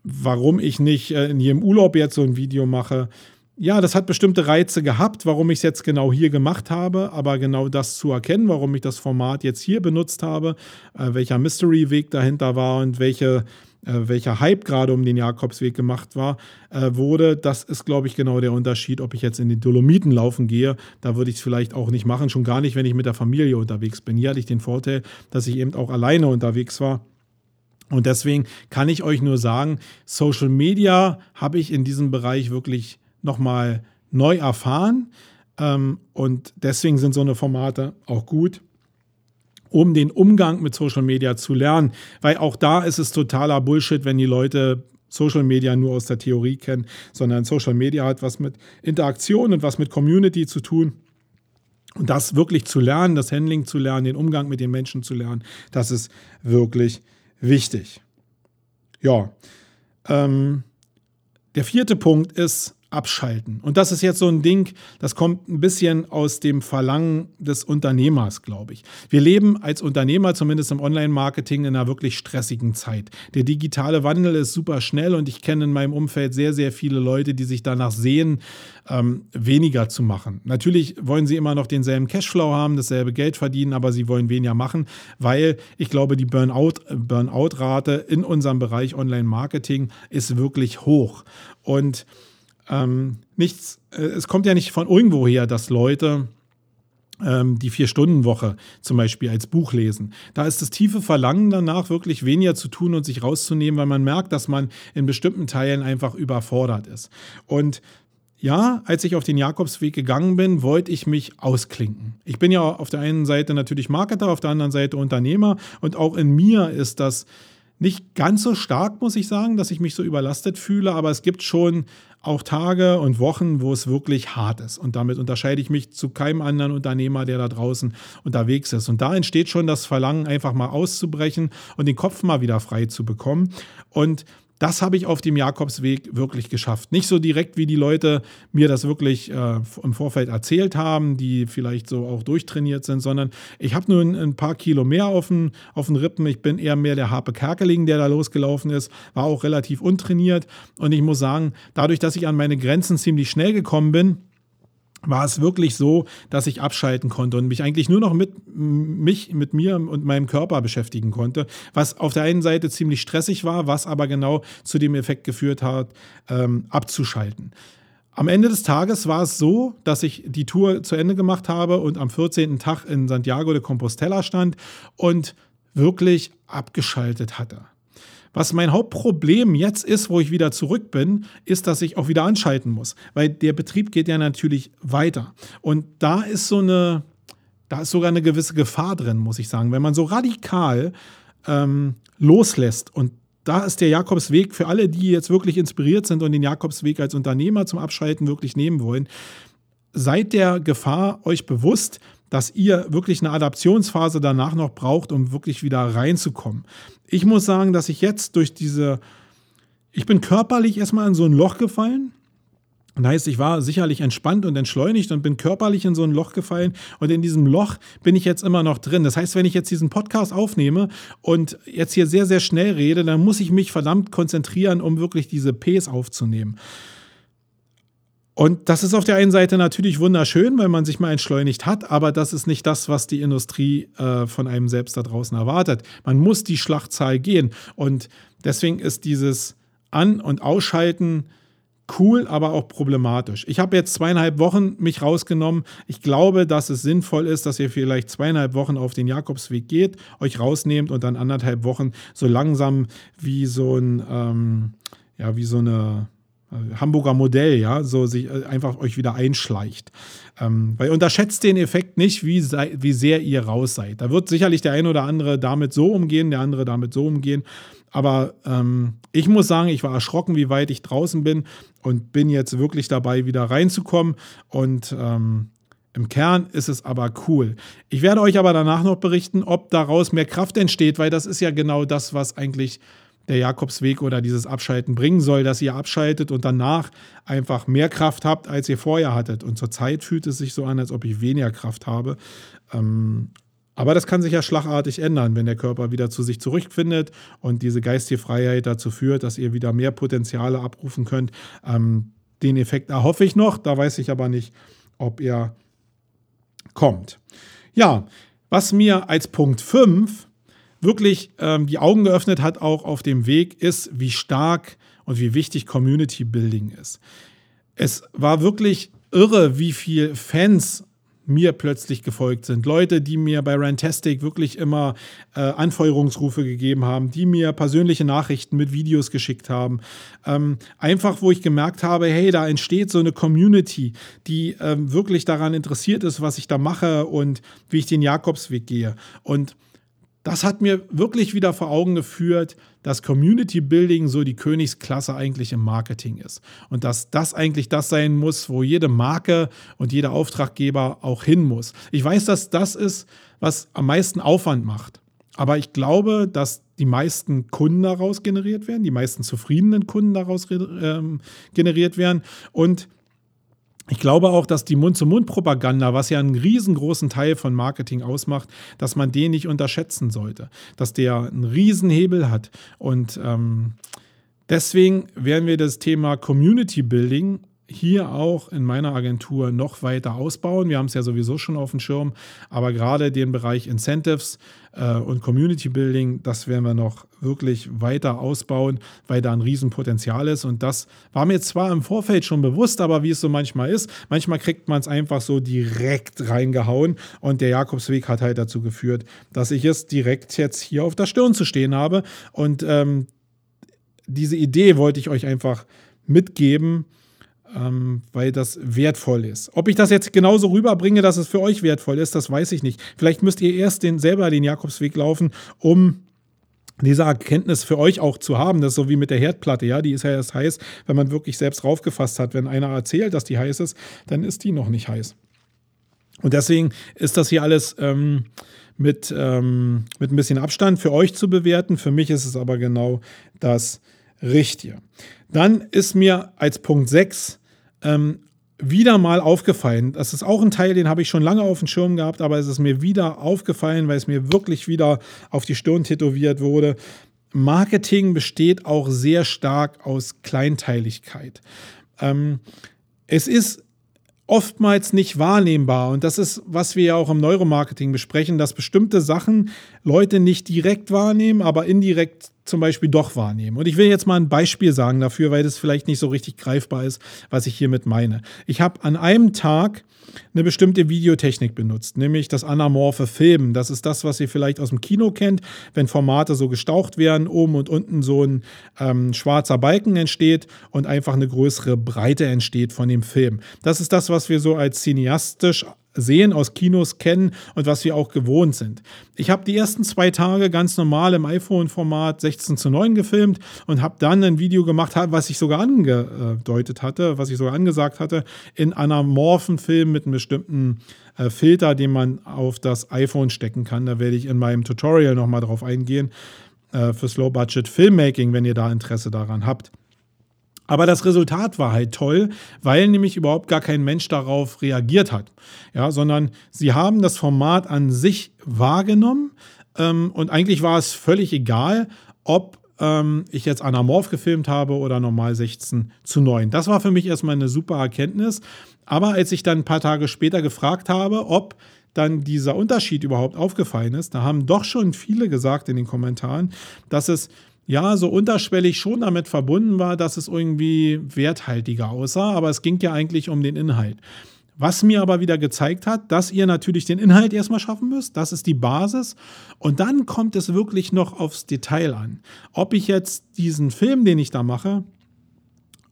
warum ich nicht äh, in jedem Urlaub jetzt so ein Video mache. Ja, das hat bestimmte Reize gehabt, warum ich es jetzt genau hier gemacht habe, aber genau das zu erkennen, warum ich das Format jetzt hier benutzt habe, äh, welcher Mystery-Weg dahinter war und welche, äh, welcher Hype gerade um den Jakobsweg gemacht war, äh, wurde, das ist, glaube ich, genau der Unterschied, ob ich jetzt in den Dolomiten laufen gehe. Da würde ich es vielleicht auch nicht machen, schon gar nicht, wenn ich mit der Familie unterwegs bin. Hier hatte ich den Vorteil, dass ich eben auch alleine unterwegs war und deswegen kann ich euch nur sagen, Social Media habe ich in diesem Bereich wirklich nochmal neu erfahren. Ähm, und deswegen sind so eine Formate auch gut, um den Umgang mit Social Media zu lernen. Weil auch da ist es totaler Bullshit, wenn die Leute Social Media nur aus der Theorie kennen, sondern Social Media hat was mit Interaktion und was mit Community zu tun. Und das wirklich zu lernen, das Handling zu lernen, den Umgang mit den Menschen zu lernen, das ist wirklich wichtig. Ja. Ähm, der vierte Punkt ist abschalten. Und das ist jetzt so ein Ding, das kommt ein bisschen aus dem Verlangen des Unternehmers, glaube ich. Wir leben als Unternehmer, zumindest im Online-Marketing, in einer wirklich stressigen Zeit. Der digitale Wandel ist super schnell und ich kenne in meinem Umfeld sehr, sehr viele Leute, die sich danach sehen, ähm, weniger zu machen. Natürlich wollen sie immer noch denselben Cashflow haben, dasselbe Geld verdienen, aber sie wollen weniger machen, weil ich glaube, die Burnout-Rate Burnout in unserem Bereich Online-Marketing ist wirklich hoch. Und ähm, nichts, äh, es kommt ja nicht von irgendwo her, dass Leute ähm, die Vier-Stunden-Woche zum Beispiel als Buch lesen. Da ist das tiefe Verlangen danach, wirklich weniger zu tun und sich rauszunehmen, weil man merkt, dass man in bestimmten Teilen einfach überfordert ist. Und ja, als ich auf den Jakobsweg gegangen bin, wollte ich mich ausklinken. Ich bin ja auf der einen Seite natürlich Marketer, auf der anderen Seite Unternehmer und auch in mir ist das nicht ganz so stark, muss ich sagen, dass ich mich so überlastet fühle, aber es gibt schon auch Tage und Wochen, wo es wirklich hart ist. Und damit unterscheide ich mich zu keinem anderen Unternehmer, der da draußen unterwegs ist. Und da entsteht schon das Verlangen, einfach mal auszubrechen und den Kopf mal wieder frei zu bekommen. Und das habe ich auf dem Jakobsweg wirklich geschafft. Nicht so direkt, wie die Leute mir das wirklich äh, im Vorfeld erzählt haben, die vielleicht so auch durchtrainiert sind, sondern ich habe nur ein, ein, paar Kilo mehr auf den, auf den Rippen. Ich bin eher mehr der Harpe Kerkeling, der da losgelaufen ist, war auch relativ untrainiert. Und ich muss sagen, dadurch, dass ich an meine Grenzen ziemlich schnell gekommen bin, war es wirklich so, dass ich abschalten konnte und mich eigentlich nur noch mit mich, mit mir und meinem Körper beschäftigen konnte, was auf der einen Seite ziemlich stressig war, was aber genau zu dem Effekt geführt hat, ähm, abzuschalten. Am Ende des Tages war es so, dass ich die Tour zu Ende gemacht habe und am 14. Tag in Santiago de Compostela stand und wirklich abgeschaltet hatte. Was mein Hauptproblem jetzt ist, wo ich wieder zurück bin, ist, dass ich auch wieder anschalten muss, weil der Betrieb geht ja natürlich weiter. Und da ist so eine da ist sogar eine gewisse Gefahr drin, muss ich sagen. Wenn man so radikal ähm, loslässt und da ist der Jakobsweg für alle, die jetzt wirklich inspiriert sind und den Jakobsweg als Unternehmer zum Abschalten wirklich nehmen wollen. Seid der Gefahr euch bewusst, dass ihr wirklich eine Adaptionsphase danach noch braucht, um wirklich wieder reinzukommen. Ich muss sagen, dass ich jetzt durch diese, ich bin körperlich erstmal in so ein Loch gefallen. Das heißt, ich war sicherlich entspannt und entschleunigt und bin körperlich in so ein Loch gefallen. Und in diesem Loch bin ich jetzt immer noch drin. Das heißt, wenn ich jetzt diesen Podcast aufnehme und jetzt hier sehr, sehr schnell rede, dann muss ich mich verdammt konzentrieren, um wirklich diese Ps aufzunehmen. Und das ist auf der einen Seite natürlich wunderschön, weil man sich mal entschleunigt hat, aber das ist nicht das, was die Industrie äh, von einem selbst da draußen erwartet. Man muss die Schlachtzahl gehen. Und deswegen ist dieses An- und Ausschalten cool, aber auch problematisch. Ich habe jetzt zweieinhalb Wochen mich rausgenommen. Ich glaube, dass es sinnvoll ist, dass ihr vielleicht zweieinhalb Wochen auf den Jakobsweg geht, euch rausnehmt und dann anderthalb Wochen so langsam wie so ein, ähm, ja, wie so eine Hamburger Modell, ja, so sich äh, einfach euch wieder einschleicht. Ähm, weil unterschätzt den Effekt nicht, wie, sei, wie sehr ihr raus seid. Da wird sicherlich der eine oder andere damit so umgehen, der andere damit so umgehen. Aber ähm, ich muss sagen, ich war erschrocken, wie weit ich draußen bin und bin jetzt wirklich dabei, wieder reinzukommen. Und ähm, im Kern ist es aber cool. Ich werde euch aber danach noch berichten, ob daraus mehr Kraft entsteht, weil das ist ja genau das, was eigentlich der Jakobsweg oder dieses Abschalten bringen soll, dass ihr abschaltet und danach einfach mehr Kraft habt, als ihr vorher hattet. Und zurzeit fühlt es sich so an, als ob ich weniger Kraft habe. Ähm, aber das kann sich ja schlagartig ändern, wenn der Körper wieder zu sich zurückfindet und diese geistige Freiheit dazu führt, dass ihr wieder mehr Potenziale abrufen könnt. Ähm, den Effekt erhoffe ich noch, da weiß ich aber nicht, ob er kommt. Ja, was mir als Punkt 5 wirklich ähm, die Augen geöffnet hat, auch auf dem Weg, ist, wie stark und wie wichtig Community Building ist. Es war wirklich irre, wie viele Fans mir plötzlich gefolgt sind. Leute, die mir bei Rantastic wirklich immer äh, Anfeuerungsrufe gegeben haben, die mir persönliche Nachrichten mit Videos geschickt haben. Ähm, einfach, wo ich gemerkt habe, hey, da entsteht so eine Community, die ähm, wirklich daran interessiert ist, was ich da mache und wie ich den Jakobsweg gehe. Und das hat mir wirklich wieder vor Augen geführt, dass Community Building so die Königsklasse eigentlich im Marketing ist. Und dass das eigentlich das sein muss, wo jede Marke und jeder Auftraggeber auch hin muss. Ich weiß, dass das ist, was am meisten Aufwand macht. Aber ich glaube, dass die meisten Kunden daraus generiert werden, die meisten zufriedenen Kunden daraus ähm, generiert werden. Und ich glaube auch, dass die Mund-zu-Mund-Propaganda, was ja einen riesengroßen Teil von Marketing ausmacht, dass man den nicht unterschätzen sollte. Dass der einen Riesenhebel hat. Und ähm, deswegen werden wir das Thema Community Building hier auch in meiner Agentur noch weiter ausbauen. Wir haben es ja sowieso schon auf dem Schirm, aber gerade den Bereich Incentives äh, und Community Building, das werden wir noch wirklich weiter ausbauen, weil da ein Riesenpotenzial ist. Und das war mir zwar im Vorfeld schon bewusst, aber wie es so manchmal ist, manchmal kriegt man es einfach so direkt reingehauen. Und der Jakobsweg hat halt dazu geführt, dass ich es direkt jetzt hier auf der Stirn zu stehen habe. Und ähm, diese Idee wollte ich euch einfach mitgeben ähm, weil das wertvoll ist. Ob ich das jetzt genauso rüberbringe, dass es für euch wertvoll ist, das weiß ich nicht. Vielleicht müsst ihr erst den, selber den Jakobsweg laufen, um diese Erkenntnis für euch auch zu haben. Das ist so wie mit der Herdplatte, ja, die ist ja erst heiß, wenn man wirklich selbst raufgefasst hat. Wenn einer erzählt, dass die heiß ist, dann ist die noch nicht heiß. Und deswegen ist das hier alles ähm, mit, ähm, mit ein bisschen Abstand für euch zu bewerten. Für mich ist es aber genau das Richtige. Dann ist mir als Punkt 6 ähm, wieder mal aufgefallen. Das ist auch ein Teil, den habe ich schon lange auf dem Schirm gehabt, aber es ist mir wieder aufgefallen, weil es mir wirklich wieder auf die Stirn tätowiert wurde. Marketing besteht auch sehr stark aus Kleinteiligkeit. Ähm, es ist oftmals nicht wahrnehmbar. Und das ist, was wir ja auch im Neuromarketing besprechen, dass bestimmte Sachen Leute nicht direkt wahrnehmen, aber indirekt zum Beispiel doch wahrnehmen. Und ich will jetzt mal ein Beispiel sagen dafür, weil das vielleicht nicht so richtig greifbar ist, was ich hiermit meine. Ich habe an einem Tag eine bestimmte Videotechnik benutzt, nämlich das anamorphe Filmen. Das ist das, was ihr vielleicht aus dem Kino kennt, wenn Formate so gestaucht werden, oben und unten so ein ähm, schwarzer Balken entsteht und einfach eine größere Breite entsteht von dem Film. Das ist das, was wir so als cineastisch sehen, aus Kinos kennen und was wir auch gewohnt sind. Ich habe die ersten zwei Tage ganz normal im iPhone-Format 16 zu 9 gefilmt und habe dann ein Video gemacht, was ich sogar angedeutet hatte, was ich sogar angesagt hatte, in anamorphen Film mit einem bestimmten äh, Filter, den man auf das iPhone stecken kann. Da werde ich in meinem Tutorial nochmal drauf eingehen äh, für Slow-Budget Filmmaking, wenn ihr da Interesse daran habt. Aber das Resultat war halt toll, weil nämlich überhaupt gar kein Mensch darauf reagiert hat. Ja, sondern sie haben das Format an sich wahrgenommen ähm, und eigentlich war es völlig egal, ob ähm, ich jetzt anamorph gefilmt habe oder normal 16 zu 9. Das war für mich erstmal eine super Erkenntnis. Aber als ich dann ein paar Tage später gefragt habe, ob dann dieser Unterschied überhaupt aufgefallen ist, da haben doch schon viele gesagt in den Kommentaren, dass es ja, so unterschwellig schon damit verbunden war, dass es irgendwie werthaltiger aussah, aber es ging ja eigentlich um den Inhalt. Was mir aber wieder gezeigt hat, dass ihr natürlich den Inhalt erstmal schaffen müsst, das ist die Basis. Und dann kommt es wirklich noch aufs Detail an. Ob ich jetzt diesen Film, den ich da mache,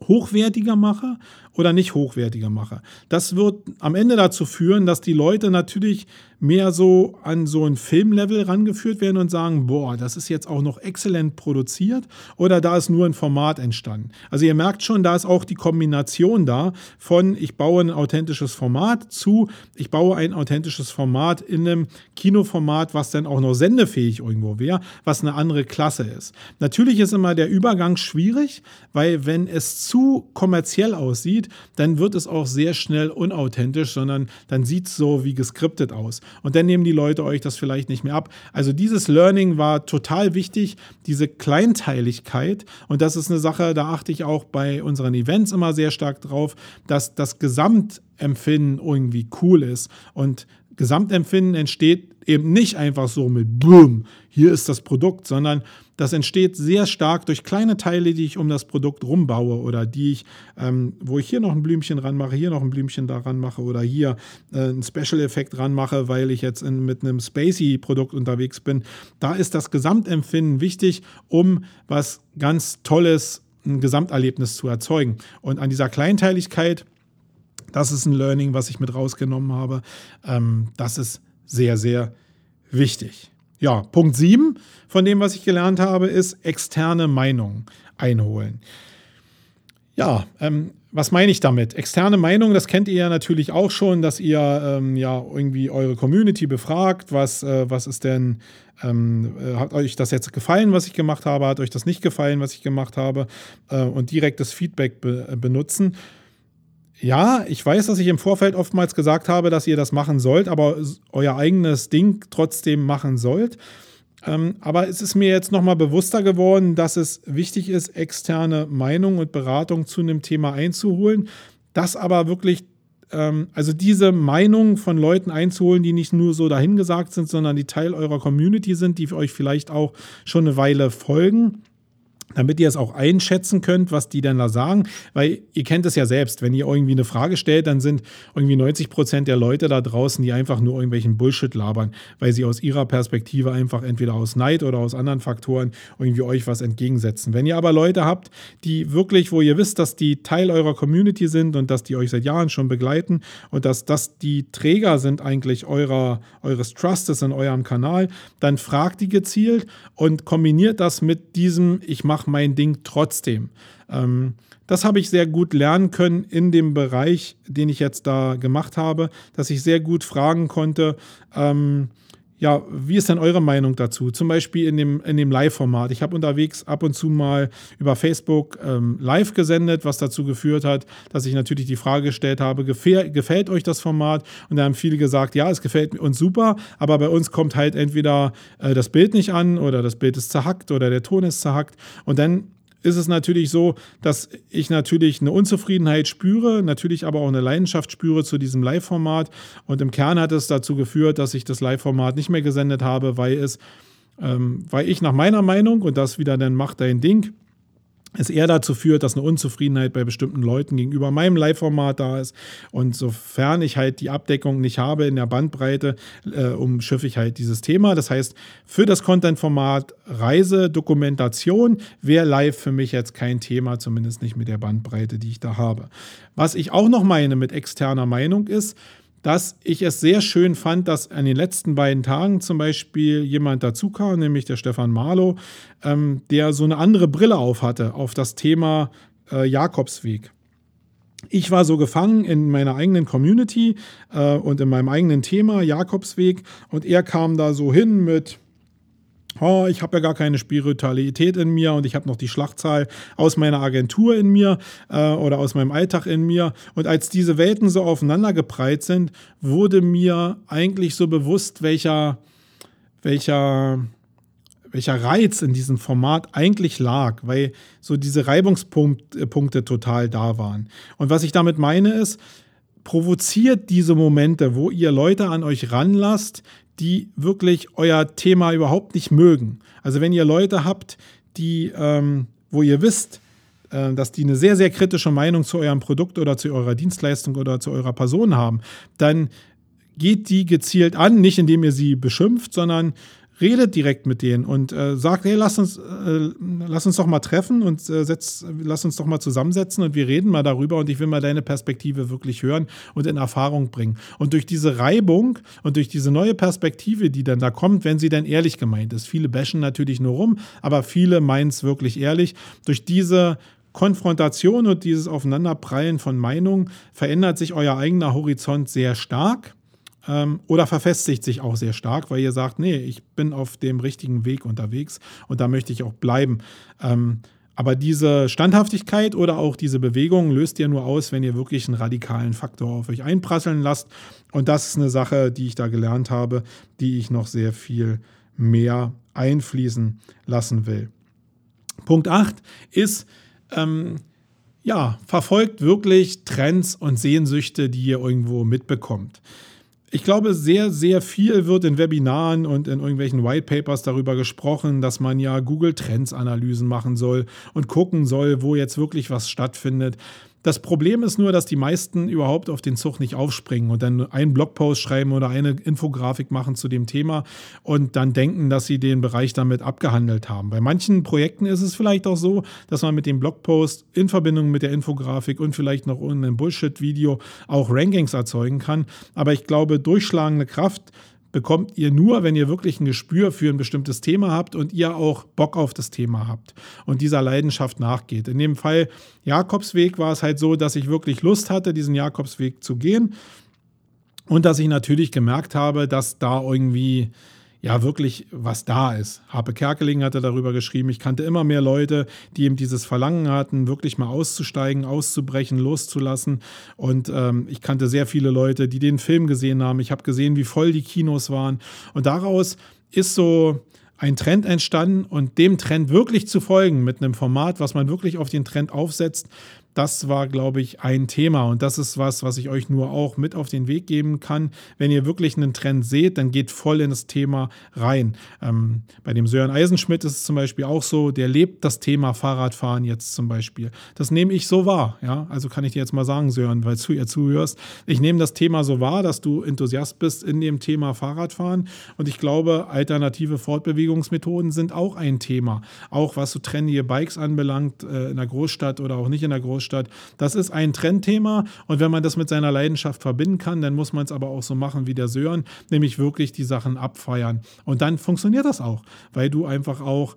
hochwertiger mache oder nicht hochwertiger mache. Das wird am Ende dazu führen, dass die Leute natürlich mehr so an so ein Filmlevel rangeführt werden und sagen, boah, das ist jetzt auch noch exzellent produziert oder da ist nur ein Format entstanden. Also ihr merkt schon, da ist auch die Kombination da von ich baue ein authentisches Format zu ich baue ein authentisches Format in einem Kinoformat, was dann auch noch sendefähig irgendwo wäre, was eine andere Klasse ist. Natürlich ist immer der Übergang schwierig, weil wenn es zu kommerziell aussieht, dann wird es auch sehr schnell unauthentisch, sondern dann sieht es so wie geskriptet aus und dann nehmen die Leute euch das vielleicht nicht mehr ab. Also dieses Learning war total wichtig, diese Kleinteiligkeit und das ist eine Sache, da achte ich auch bei unseren Events immer sehr stark drauf, dass das Gesamtempfinden irgendwie cool ist und Gesamtempfinden entsteht eben nicht einfach so mit Boom, hier ist das Produkt, sondern das entsteht sehr stark durch kleine Teile, die ich um das Produkt rumbaue oder die ich, ähm, wo ich hier noch ein Blümchen ranmache, hier noch ein Blümchen daran mache oder hier äh, einen Special-Effekt ranmache, weil ich jetzt in, mit einem Spacey-Produkt unterwegs bin. Da ist das Gesamtempfinden wichtig, um was ganz Tolles, ein Gesamterlebnis zu erzeugen. Und an dieser Kleinteiligkeit, das ist ein Learning, was ich mit rausgenommen habe. Ähm, das ist sehr, sehr wichtig. Ja, Punkt 7 von dem, was ich gelernt habe, ist externe Meinung einholen. Ja, ähm, was meine ich damit? Externe Meinung, das kennt ihr ja natürlich auch schon, dass ihr ähm, ja irgendwie eure Community befragt, was, äh, was ist denn, ähm, äh, hat euch das jetzt gefallen, was ich gemacht habe, hat euch das nicht gefallen, was ich gemacht habe äh, und direktes Feedback be äh, benutzen. Ja, ich weiß, dass ich im Vorfeld oftmals gesagt habe, dass ihr das machen sollt, aber euer eigenes Ding trotzdem machen sollt. Ähm, aber es ist mir jetzt nochmal bewusster geworden, dass es wichtig ist, externe Meinung und Beratung zu einem Thema einzuholen. Das aber wirklich, ähm, also diese Meinung von Leuten einzuholen, die nicht nur so dahingesagt sind, sondern die Teil eurer Community sind, die euch vielleicht auch schon eine Weile folgen damit ihr es auch einschätzen könnt, was die denn da sagen. Weil ihr kennt es ja selbst, wenn ihr irgendwie eine Frage stellt, dann sind irgendwie 90 Prozent der Leute da draußen, die einfach nur irgendwelchen Bullshit labern, weil sie aus ihrer Perspektive einfach entweder aus Neid oder aus anderen Faktoren irgendwie euch was entgegensetzen. Wenn ihr aber Leute habt, die wirklich, wo ihr wisst, dass die Teil eurer Community sind und dass die euch seit Jahren schon begleiten und dass das die Träger sind eigentlich eurer, eures Trustes in eurem Kanal, dann fragt die gezielt und kombiniert das mit diesem, ich mache mache mein Ding trotzdem. Ähm, das habe ich sehr gut lernen können in dem Bereich, den ich jetzt da gemacht habe, dass ich sehr gut fragen konnte, ähm, ja, wie ist denn eure Meinung dazu? Zum Beispiel in dem, in dem Live-Format. Ich habe unterwegs ab und zu mal über Facebook ähm, live gesendet, was dazu geführt hat, dass ich natürlich die Frage gestellt habe, gefällt, euch das Format? Und da haben viele gesagt, ja, es gefällt uns super, aber bei uns kommt halt entweder äh, das Bild nicht an oder das Bild ist zerhackt oder der Ton ist zerhackt. Und dann ist es natürlich so, dass ich natürlich eine Unzufriedenheit spüre, natürlich aber auch eine Leidenschaft spüre zu diesem Live-Format. Und im Kern hat es dazu geführt, dass ich das Live-Format nicht mehr gesendet habe, weil es, ähm, weil ich nach meiner Meinung, und das wieder dann macht dein Ding, es eher dazu führt, dass eine Unzufriedenheit bei bestimmten Leuten gegenüber meinem Live-Format da ist. Und sofern ich halt die Abdeckung nicht habe in der Bandbreite, äh, umschiffe ich halt dieses Thema. Das heißt, für das Content-Format Reise, Dokumentation wäre live für mich jetzt kein Thema, zumindest nicht mit der Bandbreite, die ich da habe. Was ich auch noch meine mit externer Meinung ist, dass ich es sehr schön fand, dass an den letzten beiden Tagen zum Beispiel jemand dazu kam, nämlich der Stefan Marlow, ähm, der so eine andere Brille auf hatte, auf das Thema äh, Jakobsweg. Ich war so gefangen in meiner eigenen Community äh, und in meinem eigenen Thema Jakobsweg und er kam da so hin mit, oh, ich habe ja gar keine Spiritualität in mir und ich habe noch die Schlachtzahl aus meiner Agentur in mir äh, oder aus meinem Alltag in mir. Und als diese Welten so aufeinander gepreit sind, wurde mir eigentlich so bewusst, welcher, welcher, welcher Reiz in diesem Format eigentlich lag, weil so diese Reibungspunkte total da waren. Und was ich damit meine ist, provoziert diese Momente, wo ihr Leute an euch ranlasst, die wirklich euer Thema überhaupt nicht mögen. Also wenn ihr Leute habt, die, ähm, wo ihr wisst, äh, dass die eine sehr, sehr kritische Meinung zu eurem Produkt oder zu eurer Dienstleistung oder zu eurer Person haben, dann geht die gezielt an, nicht indem ihr sie beschimpft, sondern redet direkt mit denen und äh, sagt, hey, lass uns, äh, lass uns doch mal treffen und äh, setz, lass uns doch mal zusammensetzen und wir reden mal darüber und ich will mal deine Perspektive wirklich hören und in Erfahrung bringen. Und durch diese Reibung und durch diese neue Perspektive, die dann da kommt, wenn sie dann ehrlich gemeint ist, viele bashen natürlich nur rum, aber viele meinen es wirklich ehrlich, durch diese Konfrontation und dieses Aufeinanderprallen von Meinungen verändert sich euer eigener Horizont sehr stark ähm, oder verfestigt sich auch sehr stark, weil ihr sagt, nee, ich bin auf dem richtigen Weg unterwegs und da möchte ich auch bleiben. Ähm, aber diese Standhaftigkeit oder auch diese Bewegung löst ihr nur aus, wenn ihr wirklich einen radikalen Faktor auf euch einprasseln lasst. Und das ist eine Sache, die ich da gelernt habe, die ich noch sehr viel mehr einfließen lassen will. Punkt 8 ist, ähm, ja, verfolgt wirklich Trends und Sehnsüchte, die ihr irgendwo mitbekommt ich glaube, sehr, sehr viel wird in Webinaren und in irgendwelchen White Papers darüber gesprochen, dass man ja Google Trends Analysen machen soll und gucken soll, wo jetzt wirklich was stattfindet. Das Problem ist nur, dass die meisten überhaupt auf den Zug nicht aufspringen und dann einen Blogpost schreiben oder eine Infografik machen zu dem Thema und dann denken, dass sie den Bereich damit abgehandelt haben. Bei manchen Projekten ist es vielleicht auch so, dass man mit dem Blogpost in Verbindung mit der Infografik und vielleicht noch irgendeinem Bullshit-Video auch Rankings erzeugen kann. Aber ich glaube, durchschlagende Kraft bekommt ihr nur, wenn ihr wirklich ein Gespür für ein bestimmtes Thema habt und ihr auch Bock auf das Thema habt und dieser Leidenschaft nachgeht. In dem Fall Jakobsweg war es halt so, dass ich wirklich Lust hatte, diesen Jakobsweg zu gehen und dass ich natürlich gemerkt habe, dass da irgendwie ja wirklich was da ist. Harpe Kerkeling hatte darüber geschrieben, ich kannte immer mehr Leute, die eben dieses Verlangen hatten, wirklich mal auszusteigen, auszubrechen, loszulassen. Und ähm, ich kannte sehr viele Leute, die den Film gesehen haben. Ich habe gesehen, wie voll die Kinos waren. Und daraus ist so ein Trend entstanden und dem Trend wirklich zu folgen mit einem Format, was man wirklich auf den Trend aufsetzt, das war, glaube ich, ein Thema. Und das ist was, was ich euch nur auch mit auf den Weg geben kann. Wenn ihr wirklich einen Trend seht, dann geht voll in das Thema rein. Ähm, bei dem Sören Eisenschmidt ist es zum Beispiel auch so, der lebt das Thema Fahrradfahren jetzt zum Beispiel. Das nehme ich so wahr. Ja? Also kann ich dir jetzt mal sagen, Sören, weil du ihr zuhörst. Ich nehme das Thema so wahr, dass du Enthusiast bist in dem Thema Fahrradfahren. Und ich glaube, alternative Fortbewegungsmethoden sind auch ein Thema. Auch was so trendige Bikes anbelangt, äh, in der Großstadt oder auch nicht in der Großstadt Großstadt. Das ist ein Trendthema und wenn man das mit seiner Leidenschaft verbinden kann, dann muss man es aber auch so machen wie der Sören, nämlich wirklich die Sachen abfeiern. Und dann funktioniert das auch, weil du einfach auch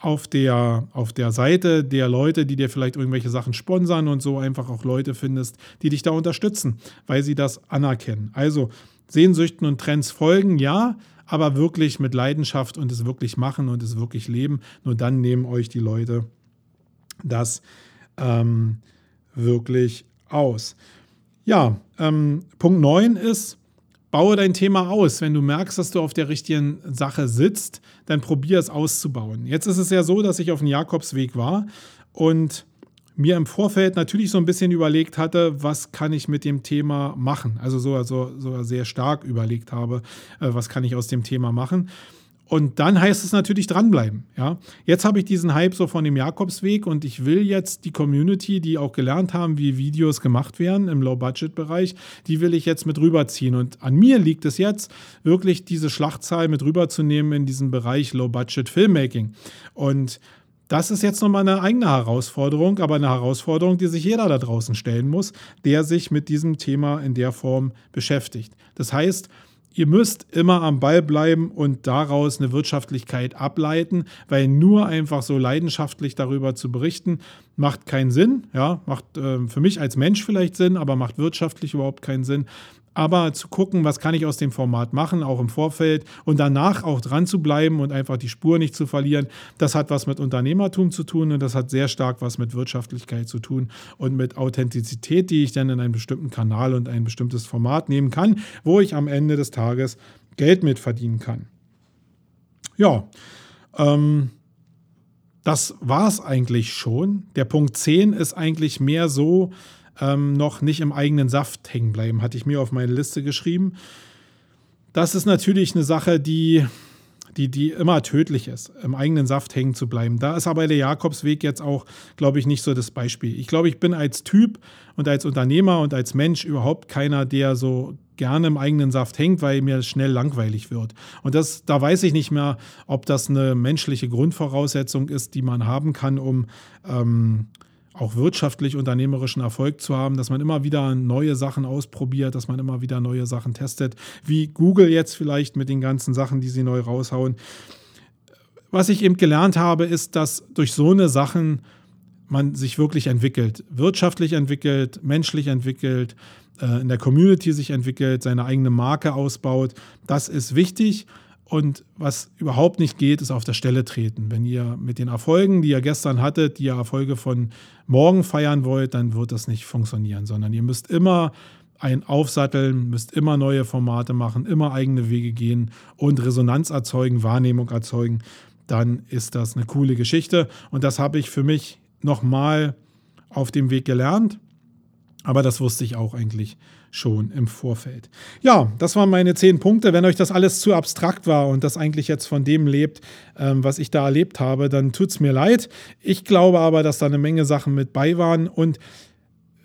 auf der, auf der Seite der Leute, die dir vielleicht irgendwelche Sachen sponsern und so einfach auch Leute findest, die dich da unterstützen, weil sie das anerkennen. Also Sehnsüchten und Trends folgen, ja, aber wirklich mit Leidenschaft und es wirklich machen und es wirklich leben. Nur dann nehmen euch die Leute das ähm, wirklich aus. Ja, ähm, Punkt 9 ist, baue dein Thema aus. Wenn du merkst, dass du auf der richtigen Sache sitzt, dann probier es auszubauen. Jetzt ist es ja so, dass ich auf dem Jakobsweg war und mir im Vorfeld natürlich so ein bisschen überlegt hatte, was kann ich mit dem Thema machen. Also so, so, so sehr stark überlegt habe, äh, was kann ich aus dem Thema machen. Und dann heißt es natürlich dranbleiben. Ja? Jetzt habe ich diesen Hype so von dem Jakobsweg und ich will jetzt die Community, die auch gelernt haben, wie Videos gemacht werden im Low-Budget-Bereich, die will ich jetzt mit rüberziehen. Und an mir liegt es jetzt, wirklich diese Schlachtzahl mit rüberzunehmen in diesen Bereich Low-Budget-Filmmaking. Und Das ist jetzt nochmal eine eigene Herausforderung, aber eine Herausforderung, die sich jeder da draußen stellen muss, der sich mit diesem Thema in der Form beschäftigt. Das heißt, ihr müsst immer am Ball bleiben und daraus eine Wirtschaftlichkeit ableiten, weil nur einfach so leidenschaftlich darüber zu berichten, macht keinen Sinn. Ja, macht äh, für mich als Mensch vielleicht Sinn, aber macht wirtschaftlich überhaupt keinen Sinn aber zu gucken, was kann ich aus dem Format machen, auch im Vorfeld und danach auch dran zu bleiben und einfach die Spur nicht zu verlieren, das hat was mit Unternehmertum zu tun und das hat sehr stark was mit Wirtschaftlichkeit zu tun und mit Authentizität, die ich dann in einen bestimmten Kanal und ein bestimmtes Format nehmen kann, wo ich am Ende des Tages Geld mit verdienen kann. Ja, ähm, das war es eigentlich schon. Der Punkt 10 ist eigentlich mehr so, ähm, noch nicht im eigenen Saft hängen bleiben, hatte ich mir auf meine Liste geschrieben. Das ist natürlich eine Sache, die, die, die immer tödlich ist, im eigenen Saft hängen zu bleiben. Da ist aber der Jakobsweg jetzt auch, glaube ich, nicht so das Beispiel. Ich glaube, ich bin als Typ und als Unternehmer und als Mensch überhaupt keiner, der so gerne im eigenen Saft hängt, weil mir schnell langweilig wird. Und das, da weiß ich nicht mehr, ob das eine menschliche Grundvoraussetzung ist, die man haben kann, um ähm, auch wirtschaftlich unternehmerischen Erfolg zu haben, dass man immer wieder neue Sachen ausprobiert, dass man immer wieder neue Sachen testet, wie Google jetzt vielleicht mit den ganzen Sachen, die sie neu raushauen. Was ich eben gelernt habe, ist, dass durch so eine Sachen man sich wirklich entwickelt, wirtschaftlich entwickelt, menschlich entwickelt, äh, in der Community sich entwickelt, seine eigene Marke ausbaut. Das ist wichtig. Und was überhaupt nicht geht, ist auf der Stelle treten. Wenn ihr mit den Erfolgen, die ihr gestern hattet, die ihr Erfolge von morgen feiern wollt, dann wird das nicht funktionieren, sondern ihr müsst immer ein Aufsatteln, müsst immer neue Formate machen, immer eigene Wege gehen und Resonanz erzeugen, Wahrnehmung erzeugen. Dann ist das eine coole Geschichte. Und das habe ich für mich nochmal auf dem Weg gelernt. Aber das wusste ich auch eigentlich schon im Vorfeld. Ja, das waren meine zehn Punkte. Wenn euch das alles zu abstrakt war und das eigentlich jetzt von dem lebt, ähm, was ich da erlebt habe, dann tut es mir leid. Ich glaube aber, dass da eine Menge Sachen mit bei waren und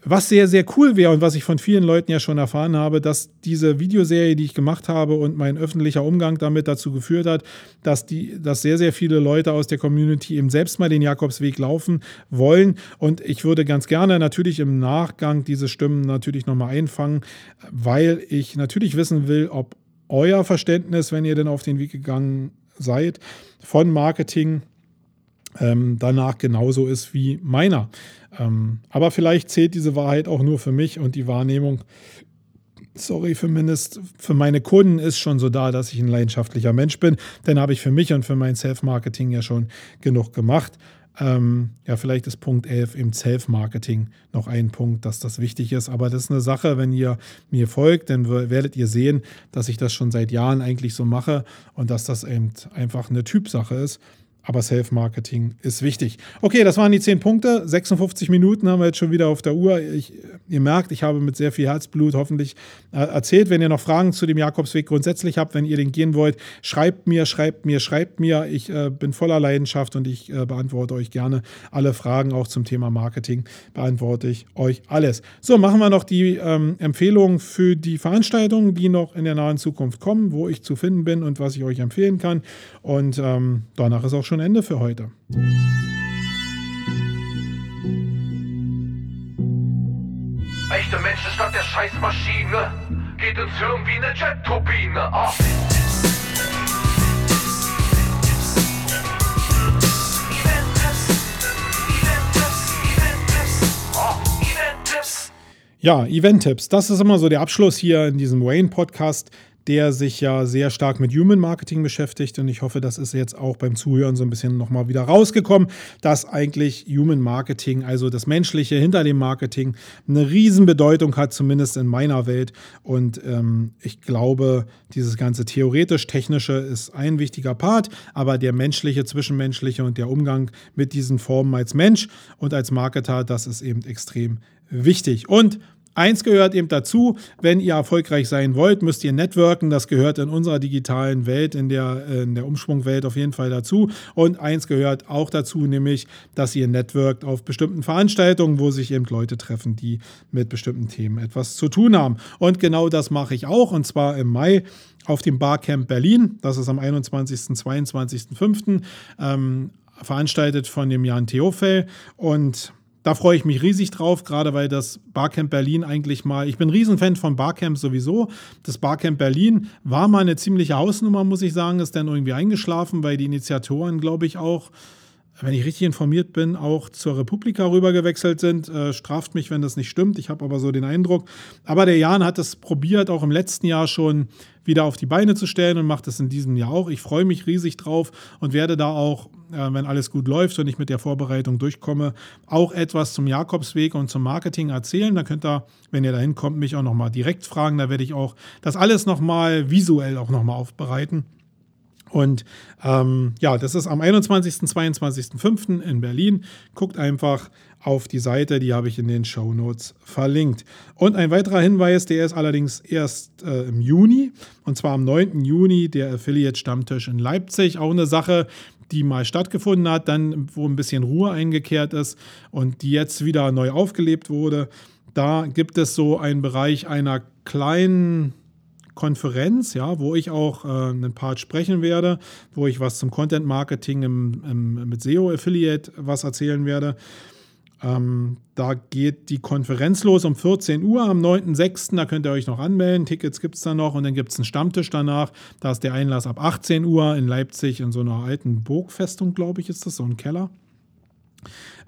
was sehr, sehr cool wäre und was ich von vielen Leuten ja schon erfahren habe, dass diese Videoserie, die ich gemacht habe und mein öffentlicher Umgang damit dazu geführt hat, dass, die, dass sehr, sehr viele Leute aus der Community eben selbst mal den Jakobsweg laufen wollen. Und ich würde ganz gerne natürlich im Nachgang diese Stimmen natürlich nochmal einfangen, weil ich natürlich wissen will, ob euer Verständnis, wenn ihr denn auf den Weg gegangen seid, von Marketing ähm, danach genauso ist wie meiner. Ähm, aber vielleicht zählt diese Wahrheit auch nur für mich und die Wahrnehmung, sorry, zumindest für meine Kunden ist schon so da, dass ich ein leidenschaftlicher Mensch bin. Dann habe ich für mich und für mein Self-Marketing ja schon genug gemacht. Ähm, ja, vielleicht ist Punkt 11 im Self-Marketing noch ein Punkt, dass das wichtig ist. Aber das ist eine Sache, wenn ihr mir folgt, dann werdet ihr sehen, dass ich das schon seit Jahren eigentlich so mache und dass das eben einfach eine Typsache ist. Aber Self-Marketing ist wichtig. Okay, das waren die 10 Punkte. 56 Minuten haben wir jetzt schon wieder auf der Uhr. Ich, ihr merkt, ich habe mit sehr viel Herzblut hoffentlich äh, erzählt. Wenn ihr noch Fragen zu dem Jakobsweg grundsätzlich habt, wenn ihr den gehen wollt, schreibt mir, schreibt mir, schreibt mir. Ich äh, bin voller Leidenschaft und ich äh, beantworte euch gerne alle Fragen, auch zum Thema Marketing beantworte ich euch alles. So, machen wir noch die ähm, Empfehlungen für die Veranstaltungen, die noch in der nahen Zukunft kommen, wo ich zu finden bin und was ich euch empfehlen kann. Und ähm, danach ist auch schon schon Ende für heute. Echte Menschen statt der Scheißmaschine. Geht ins Hirn wie eine Jet-Turbine. Ah. Ja, Event-Tipps. Das ist immer so der Abschluss hier in diesem Wayne-Podcast der sich ja sehr stark mit Human Marketing beschäftigt. Und ich hoffe, das ist jetzt auch beim Zuhören so ein bisschen nochmal wieder rausgekommen, dass eigentlich Human Marketing, also das Menschliche hinter dem Marketing, eine Riesenbedeutung hat, zumindest in meiner Welt. Und ähm, ich glaube, dieses ganze theoretisch-technische ist ein wichtiger Part, aber der menschliche, zwischenmenschliche und der Umgang mit diesen Formen als Mensch und als Marketer, das ist eben extrem wichtig. Und Eins gehört eben dazu, wenn ihr erfolgreich sein wollt, müsst ihr networken. Das gehört in unserer digitalen Welt, in der, in der Umschwungwelt auf jeden Fall dazu. Und eins gehört auch dazu, nämlich, dass ihr networkt auf bestimmten Veranstaltungen, wo sich eben Leute treffen, die mit bestimmten Themen etwas zu tun haben. Und genau das mache ich auch, und zwar im Mai auf dem Barcamp Berlin. Das ist am 21. 22.05. Ähm, veranstaltet von dem Jan Theofel und da freue ich mich riesig drauf, gerade weil das Barcamp Berlin eigentlich mal, ich bin Riesenfan von Barcamp sowieso. Das Barcamp Berlin war mal eine ziemliche Hausnummer, muss ich sagen, ist dann irgendwie eingeschlafen, weil die Initiatoren, glaube ich, auch wenn ich richtig informiert bin, auch zur Republika rübergewechselt sind. Äh, straft mich, wenn das nicht stimmt. Ich habe aber so den Eindruck. Aber der Jan hat es probiert, auch im letzten Jahr schon wieder auf die Beine zu stellen und macht es in diesem Jahr auch. Ich freue mich riesig drauf und werde da auch, äh, wenn alles gut läuft und ich mit der Vorbereitung durchkomme, auch etwas zum Jakobsweg und zum Marketing erzählen. Da könnt ihr, wenn ihr da hinkommt, mich auch nochmal direkt fragen. Da werde ich auch das alles nochmal visuell auch nochmal aufbereiten. Und ähm, ja, das ist am 21. 22.05. in Berlin. Guckt einfach auf die Seite, die habe ich in den Show Notes verlinkt. Und ein weiterer Hinweis, der ist allerdings erst äh, im Juni, und zwar am 9. Juni, der Affiliate-Stammtisch in Leipzig. Auch eine Sache, die mal stattgefunden hat, dann wo ein bisschen Ruhe eingekehrt ist und die jetzt wieder neu aufgelebt wurde. Da gibt es so einen Bereich einer kleinen Konferenz, ja, wo ich auch äh, einen Part sprechen werde, wo ich was zum Content Marketing im, im, mit SEO Affiliate was erzählen werde. Ähm, da geht die Konferenz los um 14 Uhr am 9.6. Da könnt ihr euch noch anmelden. Tickets gibt es da noch und dann gibt es einen Stammtisch danach. Da ist der Einlass ab 18 Uhr in Leipzig in so einer alten Burgfestung, glaube ich, ist das, so ein Keller.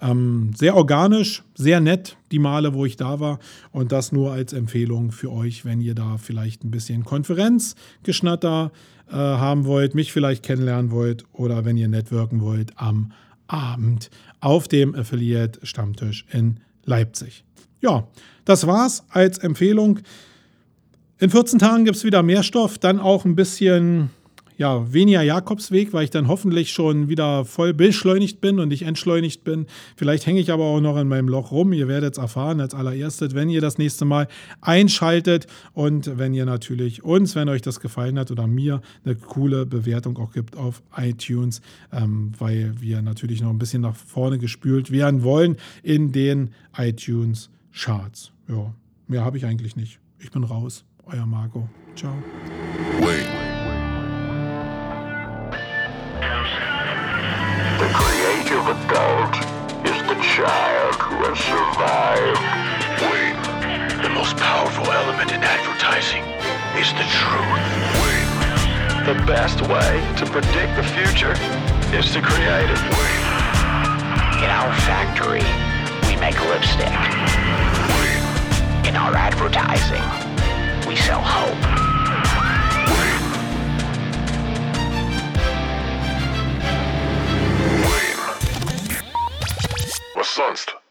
Ähm, sehr organisch, sehr nett, die Male, wo ich da war. Und das nur als Empfehlung für euch, wenn ihr da vielleicht ein bisschen Konferenzgeschnatter äh, haben wollt, mich vielleicht kennenlernen wollt oder wenn ihr networken wollt am Abend auf dem Affiliate Stammtisch in Leipzig. Ja, das war's als Empfehlung. In 14 Tagen gibt es wieder mehr Stoff, dann auch ein bisschen ja, weniger Jakobsweg, weil ich dann hoffentlich schon wieder voll beschleunigt bin und nicht entschleunigt bin. Vielleicht hänge ich aber auch noch in meinem Loch rum. Ihr werdet es erfahren als allererstes, wenn ihr das nächste Mal einschaltet und wenn ihr natürlich uns, wenn euch das gefallen hat oder mir, eine coole Bewertung auch gibt auf iTunes, ähm, weil wir natürlich noch ein bisschen nach vorne gespült werden wollen in den iTunes Charts. Ja, mehr habe ich eigentlich nicht. Ich bin raus. Euer Marco. Ciao. Wait. survive. Wayne, the most powerful element in advertising is the truth. Wayne, the best way to predict the future is to create it. Wayne, in our factory, we make lipstick. Wayne, in our advertising, we sell hope. sonst?